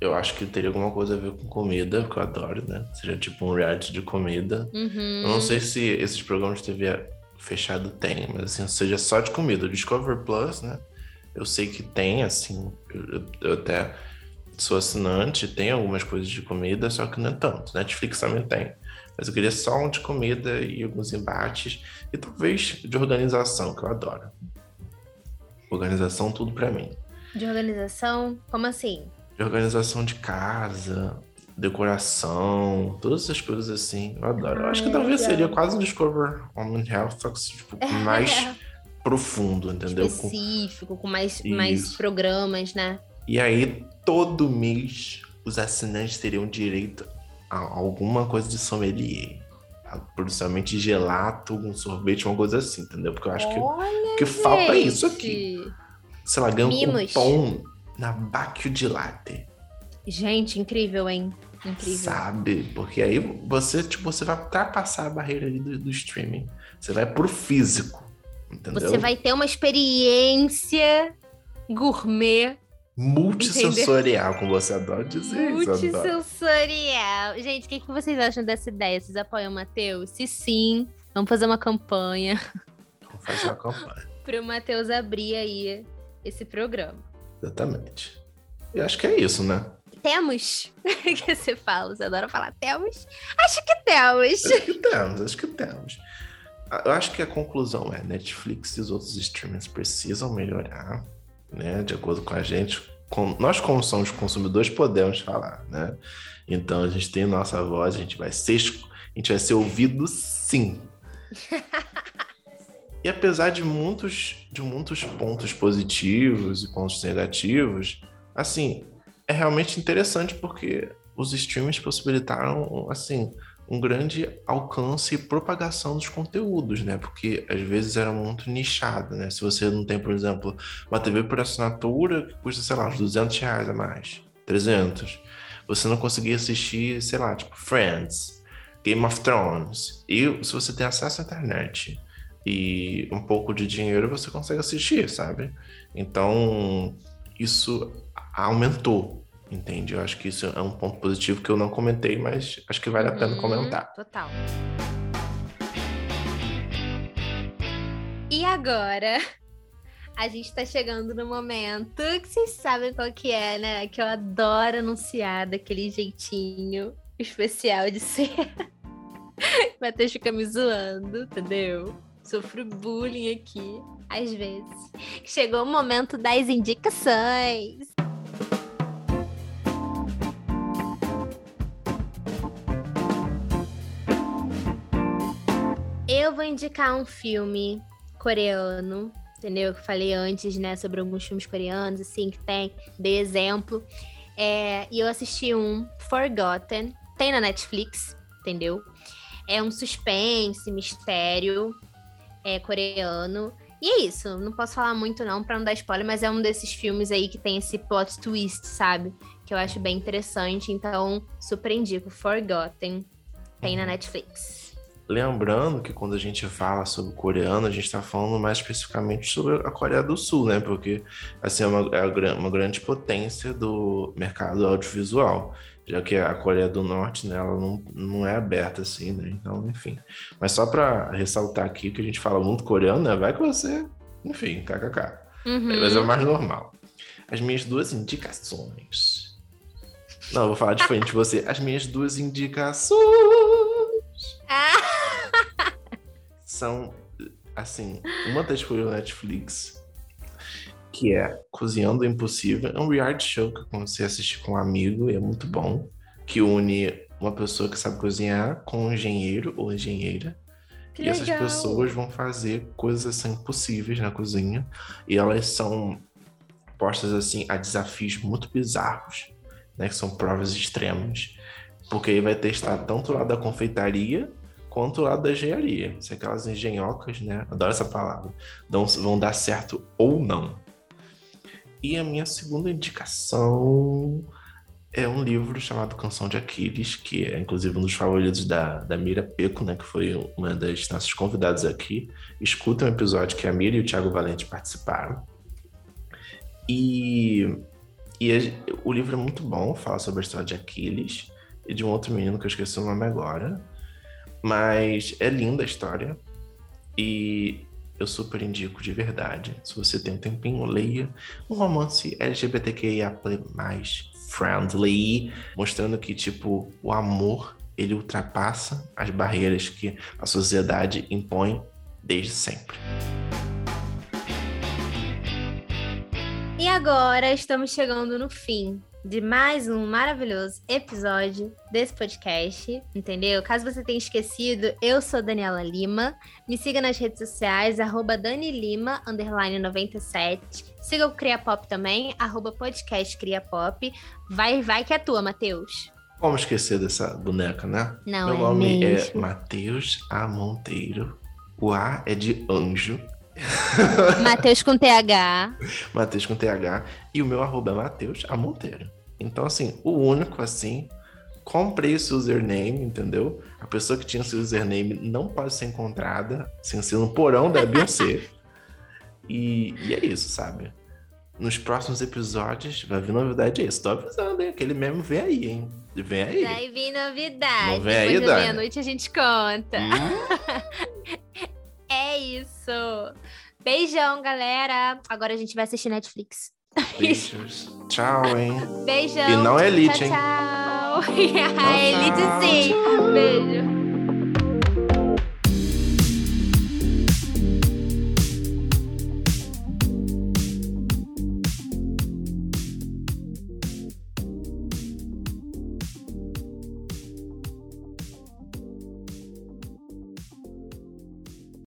Speaker 2: eu acho que teria alguma coisa a ver com comida, que eu adoro, né? Seria tipo um reality de comida.
Speaker 1: Uhum.
Speaker 2: Eu não sei se esses programas de TV fechado tem, mas assim, seja só de comida. O Discover Plus, né? Eu sei que tem, assim, eu, eu até sou assinante, tem algumas coisas de comida, só que não é tanto. Netflix também tem. Mas eu queria só um de comida e alguns embates. E talvez de organização, que eu adoro. Organização, tudo para mim.
Speaker 1: De organização? Como assim?
Speaker 2: De organização de casa, decoração, todas essas coisas assim. Eu adoro. eu acho que talvez seria quase um Discover Home Health, só que tipo, mais profundo, entendeu?
Speaker 1: Específico, com mais, mais programas, né?
Speaker 2: E aí, todo mês, os assinantes teriam direito alguma coisa de sommelier. Principalmente gelato, um sorvete, uma coisa assim, entendeu? Porque eu acho que, que falta isso aqui. Sei lá, ganha um pão na Bacchio de latte.
Speaker 1: Gente, incrível, hein? Incrível.
Speaker 2: Sabe? Porque aí você, tipo, você vai ultrapassar a barreira ali do, do streaming. Você vai pro físico. Entendeu?
Speaker 1: Você vai ter uma experiência gourmet
Speaker 2: Multissensorial, como você adora dizer.
Speaker 1: Multissensorial. Gente, o que, que vocês acham dessa ideia? Vocês apoiam o Matheus? Se sim, vamos fazer uma campanha.
Speaker 2: Vamos fazer uma campanha.
Speaker 1: Para o Matheus abrir aí esse programa.
Speaker 2: Exatamente. E acho que é isso, né?
Speaker 1: Temos? que você fala? Você adora falar temos? Acho que temos.
Speaker 2: Acho que temos, acho que temos. Eu acho que a conclusão é Netflix e os outros streamers precisam melhorar né? De acordo com a gente, com, nós como somos consumidores podemos falar, né? Então a gente tem nossa voz, a gente vai ser, a gente vai ser ouvido sim. e apesar de muitos, de muitos pontos positivos e pontos negativos, assim, é realmente interessante porque os streams possibilitaram, assim, um grande alcance e propagação dos conteúdos, né? Porque às vezes era muito nichado, né? Se você não tem, por exemplo, uma TV por assinatura que custa, sei lá, uns 200 reais a mais, 300, você não conseguia assistir, sei lá, tipo Friends, Game of Thrones. E se você tem acesso à internet e um pouco de dinheiro, você consegue assistir, sabe? Então, isso aumentou Entende? Eu acho que isso é um ponto positivo que eu não comentei, mas acho que vale a pena uhum, comentar.
Speaker 1: Total. E agora, a gente tá chegando no momento que vocês sabem qual que é, né? Que eu adoro anunciar daquele jeitinho especial de ser. Matheus fica me zoando, entendeu? Sofro bullying aqui, às vezes. Chegou o momento das indicações. Eu vou indicar um filme coreano, entendeu? Que eu falei antes, né, sobre alguns filmes coreanos, assim, que tem, dei exemplo. É, e eu assisti um, Forgotten, tem na Netflix, entendeu? É um suspense, mistério é, coreano. E é isso, não posso falar muito não para não dar spoiler, mas é um desses filmes aí que tem esse plot twist, sabe? Que eu acho bem interessante, então super indico. Forgotten, tem na uhum. Netflix.
Speaker 2: Lembrando que quando a gente fala sobre coreano, a gente está falando mais especificamente sobre a Coreia do Sul, né? Porque assim, é uma, é uma grande potência do mercado audiovisual, já que a Coreia do Norte, né, ela não, não é aberta assim, né? Então, enfim. Mas só para ressaltar aqui que a gente fala muito coreano, né? Vai que você, enfim, kkk. Uhum. Mas é mais normal. As minhas duas indicações. Não, vou falar diferente de você. As minhas duas indicações. Ah! são, assim, uma das coisas da Netflix, que é Cozinhando o Impossível. É um reality show que eu comecei a assistir com um amigo e é muito bom, que une uma pessoa que sabe cozinhar com um engenheiro ou engenheira. Que e legal. essas pessoas vão fazer coisas assim impossíveis na cozinha. E elas são postas assim a desafios muito bizarros, né? Que são provas extremas. Porque aí vai testar tanto lá da confeitaria quanto o lado da engenharia. Se aquelas engenhocas, né? Adoro essa palavra. Não, vão dar certo ou não. E a minha segunda indicação é um livro chamado Canção de Aquiles, que é inclusive um dos favoritos da, da Mira Peco, né? Que foi uma das nossas convidadas aqui. Escuta um episódio que a Mira e o Thiago Valente participaram. E, e o livro é muito bom, fala sobre a história de Aquiles e de um outro menino que eu esqueci o nome agora. Mas é linda a história e eu super indico de verdade. Se você tem um tempinho, leia um romance LGBTQIA+, friendly, mostrando que, tipo, o amor, ele ultrapassa as barreiras que a sociedade impõe desde sempre.
Speaker 1: E agora estamos chegando no fim de mais um maravilhoso episódio desse podcast, entendeu? Caso você tenha esquecido, eu sou Daniela Lima. Me siga nas redes sociais, arroba Dani Lima, underline 97. Siga o Cria Pop também, arroba podcast Cria Pop. Vai, vai que é tua, Matheus.
Speaker 2: Como esquecer dessa boneca, né?
Speaker 1: Não,
Speaker 2: Meu
Speaker 1: é
Speaker 2: nome
Speaker 1: é
Speaker 2: mesmo. é Matheus A. Monteiro. O A é de anjo.
Speaker 1: Matheus com TH.
Speaker 2: Matheus com TH. E o meu arroba é Matheus A. Monteiro. Então, assim, o único, assim, comprei o seu username, entendeu? A pessoa que tinha o seu username não pode ser encontrada sem ser no porão da Beyoncé. e, e é isso, sabe? Nos próximos episódios vai vir novidade aí. Estou avisando, hein? Aquele meme vem aí, hein? Vem aí.
Speaker 1: Vai vir novidade.
Speaker 2: Não vem Depois
Speaker 1: aí, da meia-noite a gente conta. Hum? é isso. Beijão, galera. Agora a gente vai assistir Netflix.
Speaker 2: Beijos. tchau, hein?
Speaker 1: Beijão.
Speaker 2: E não é elite,
Speaker 1: tchau,
Speaker 2: hein?
Speaker 1: Tchau. é elite sim. Beijo.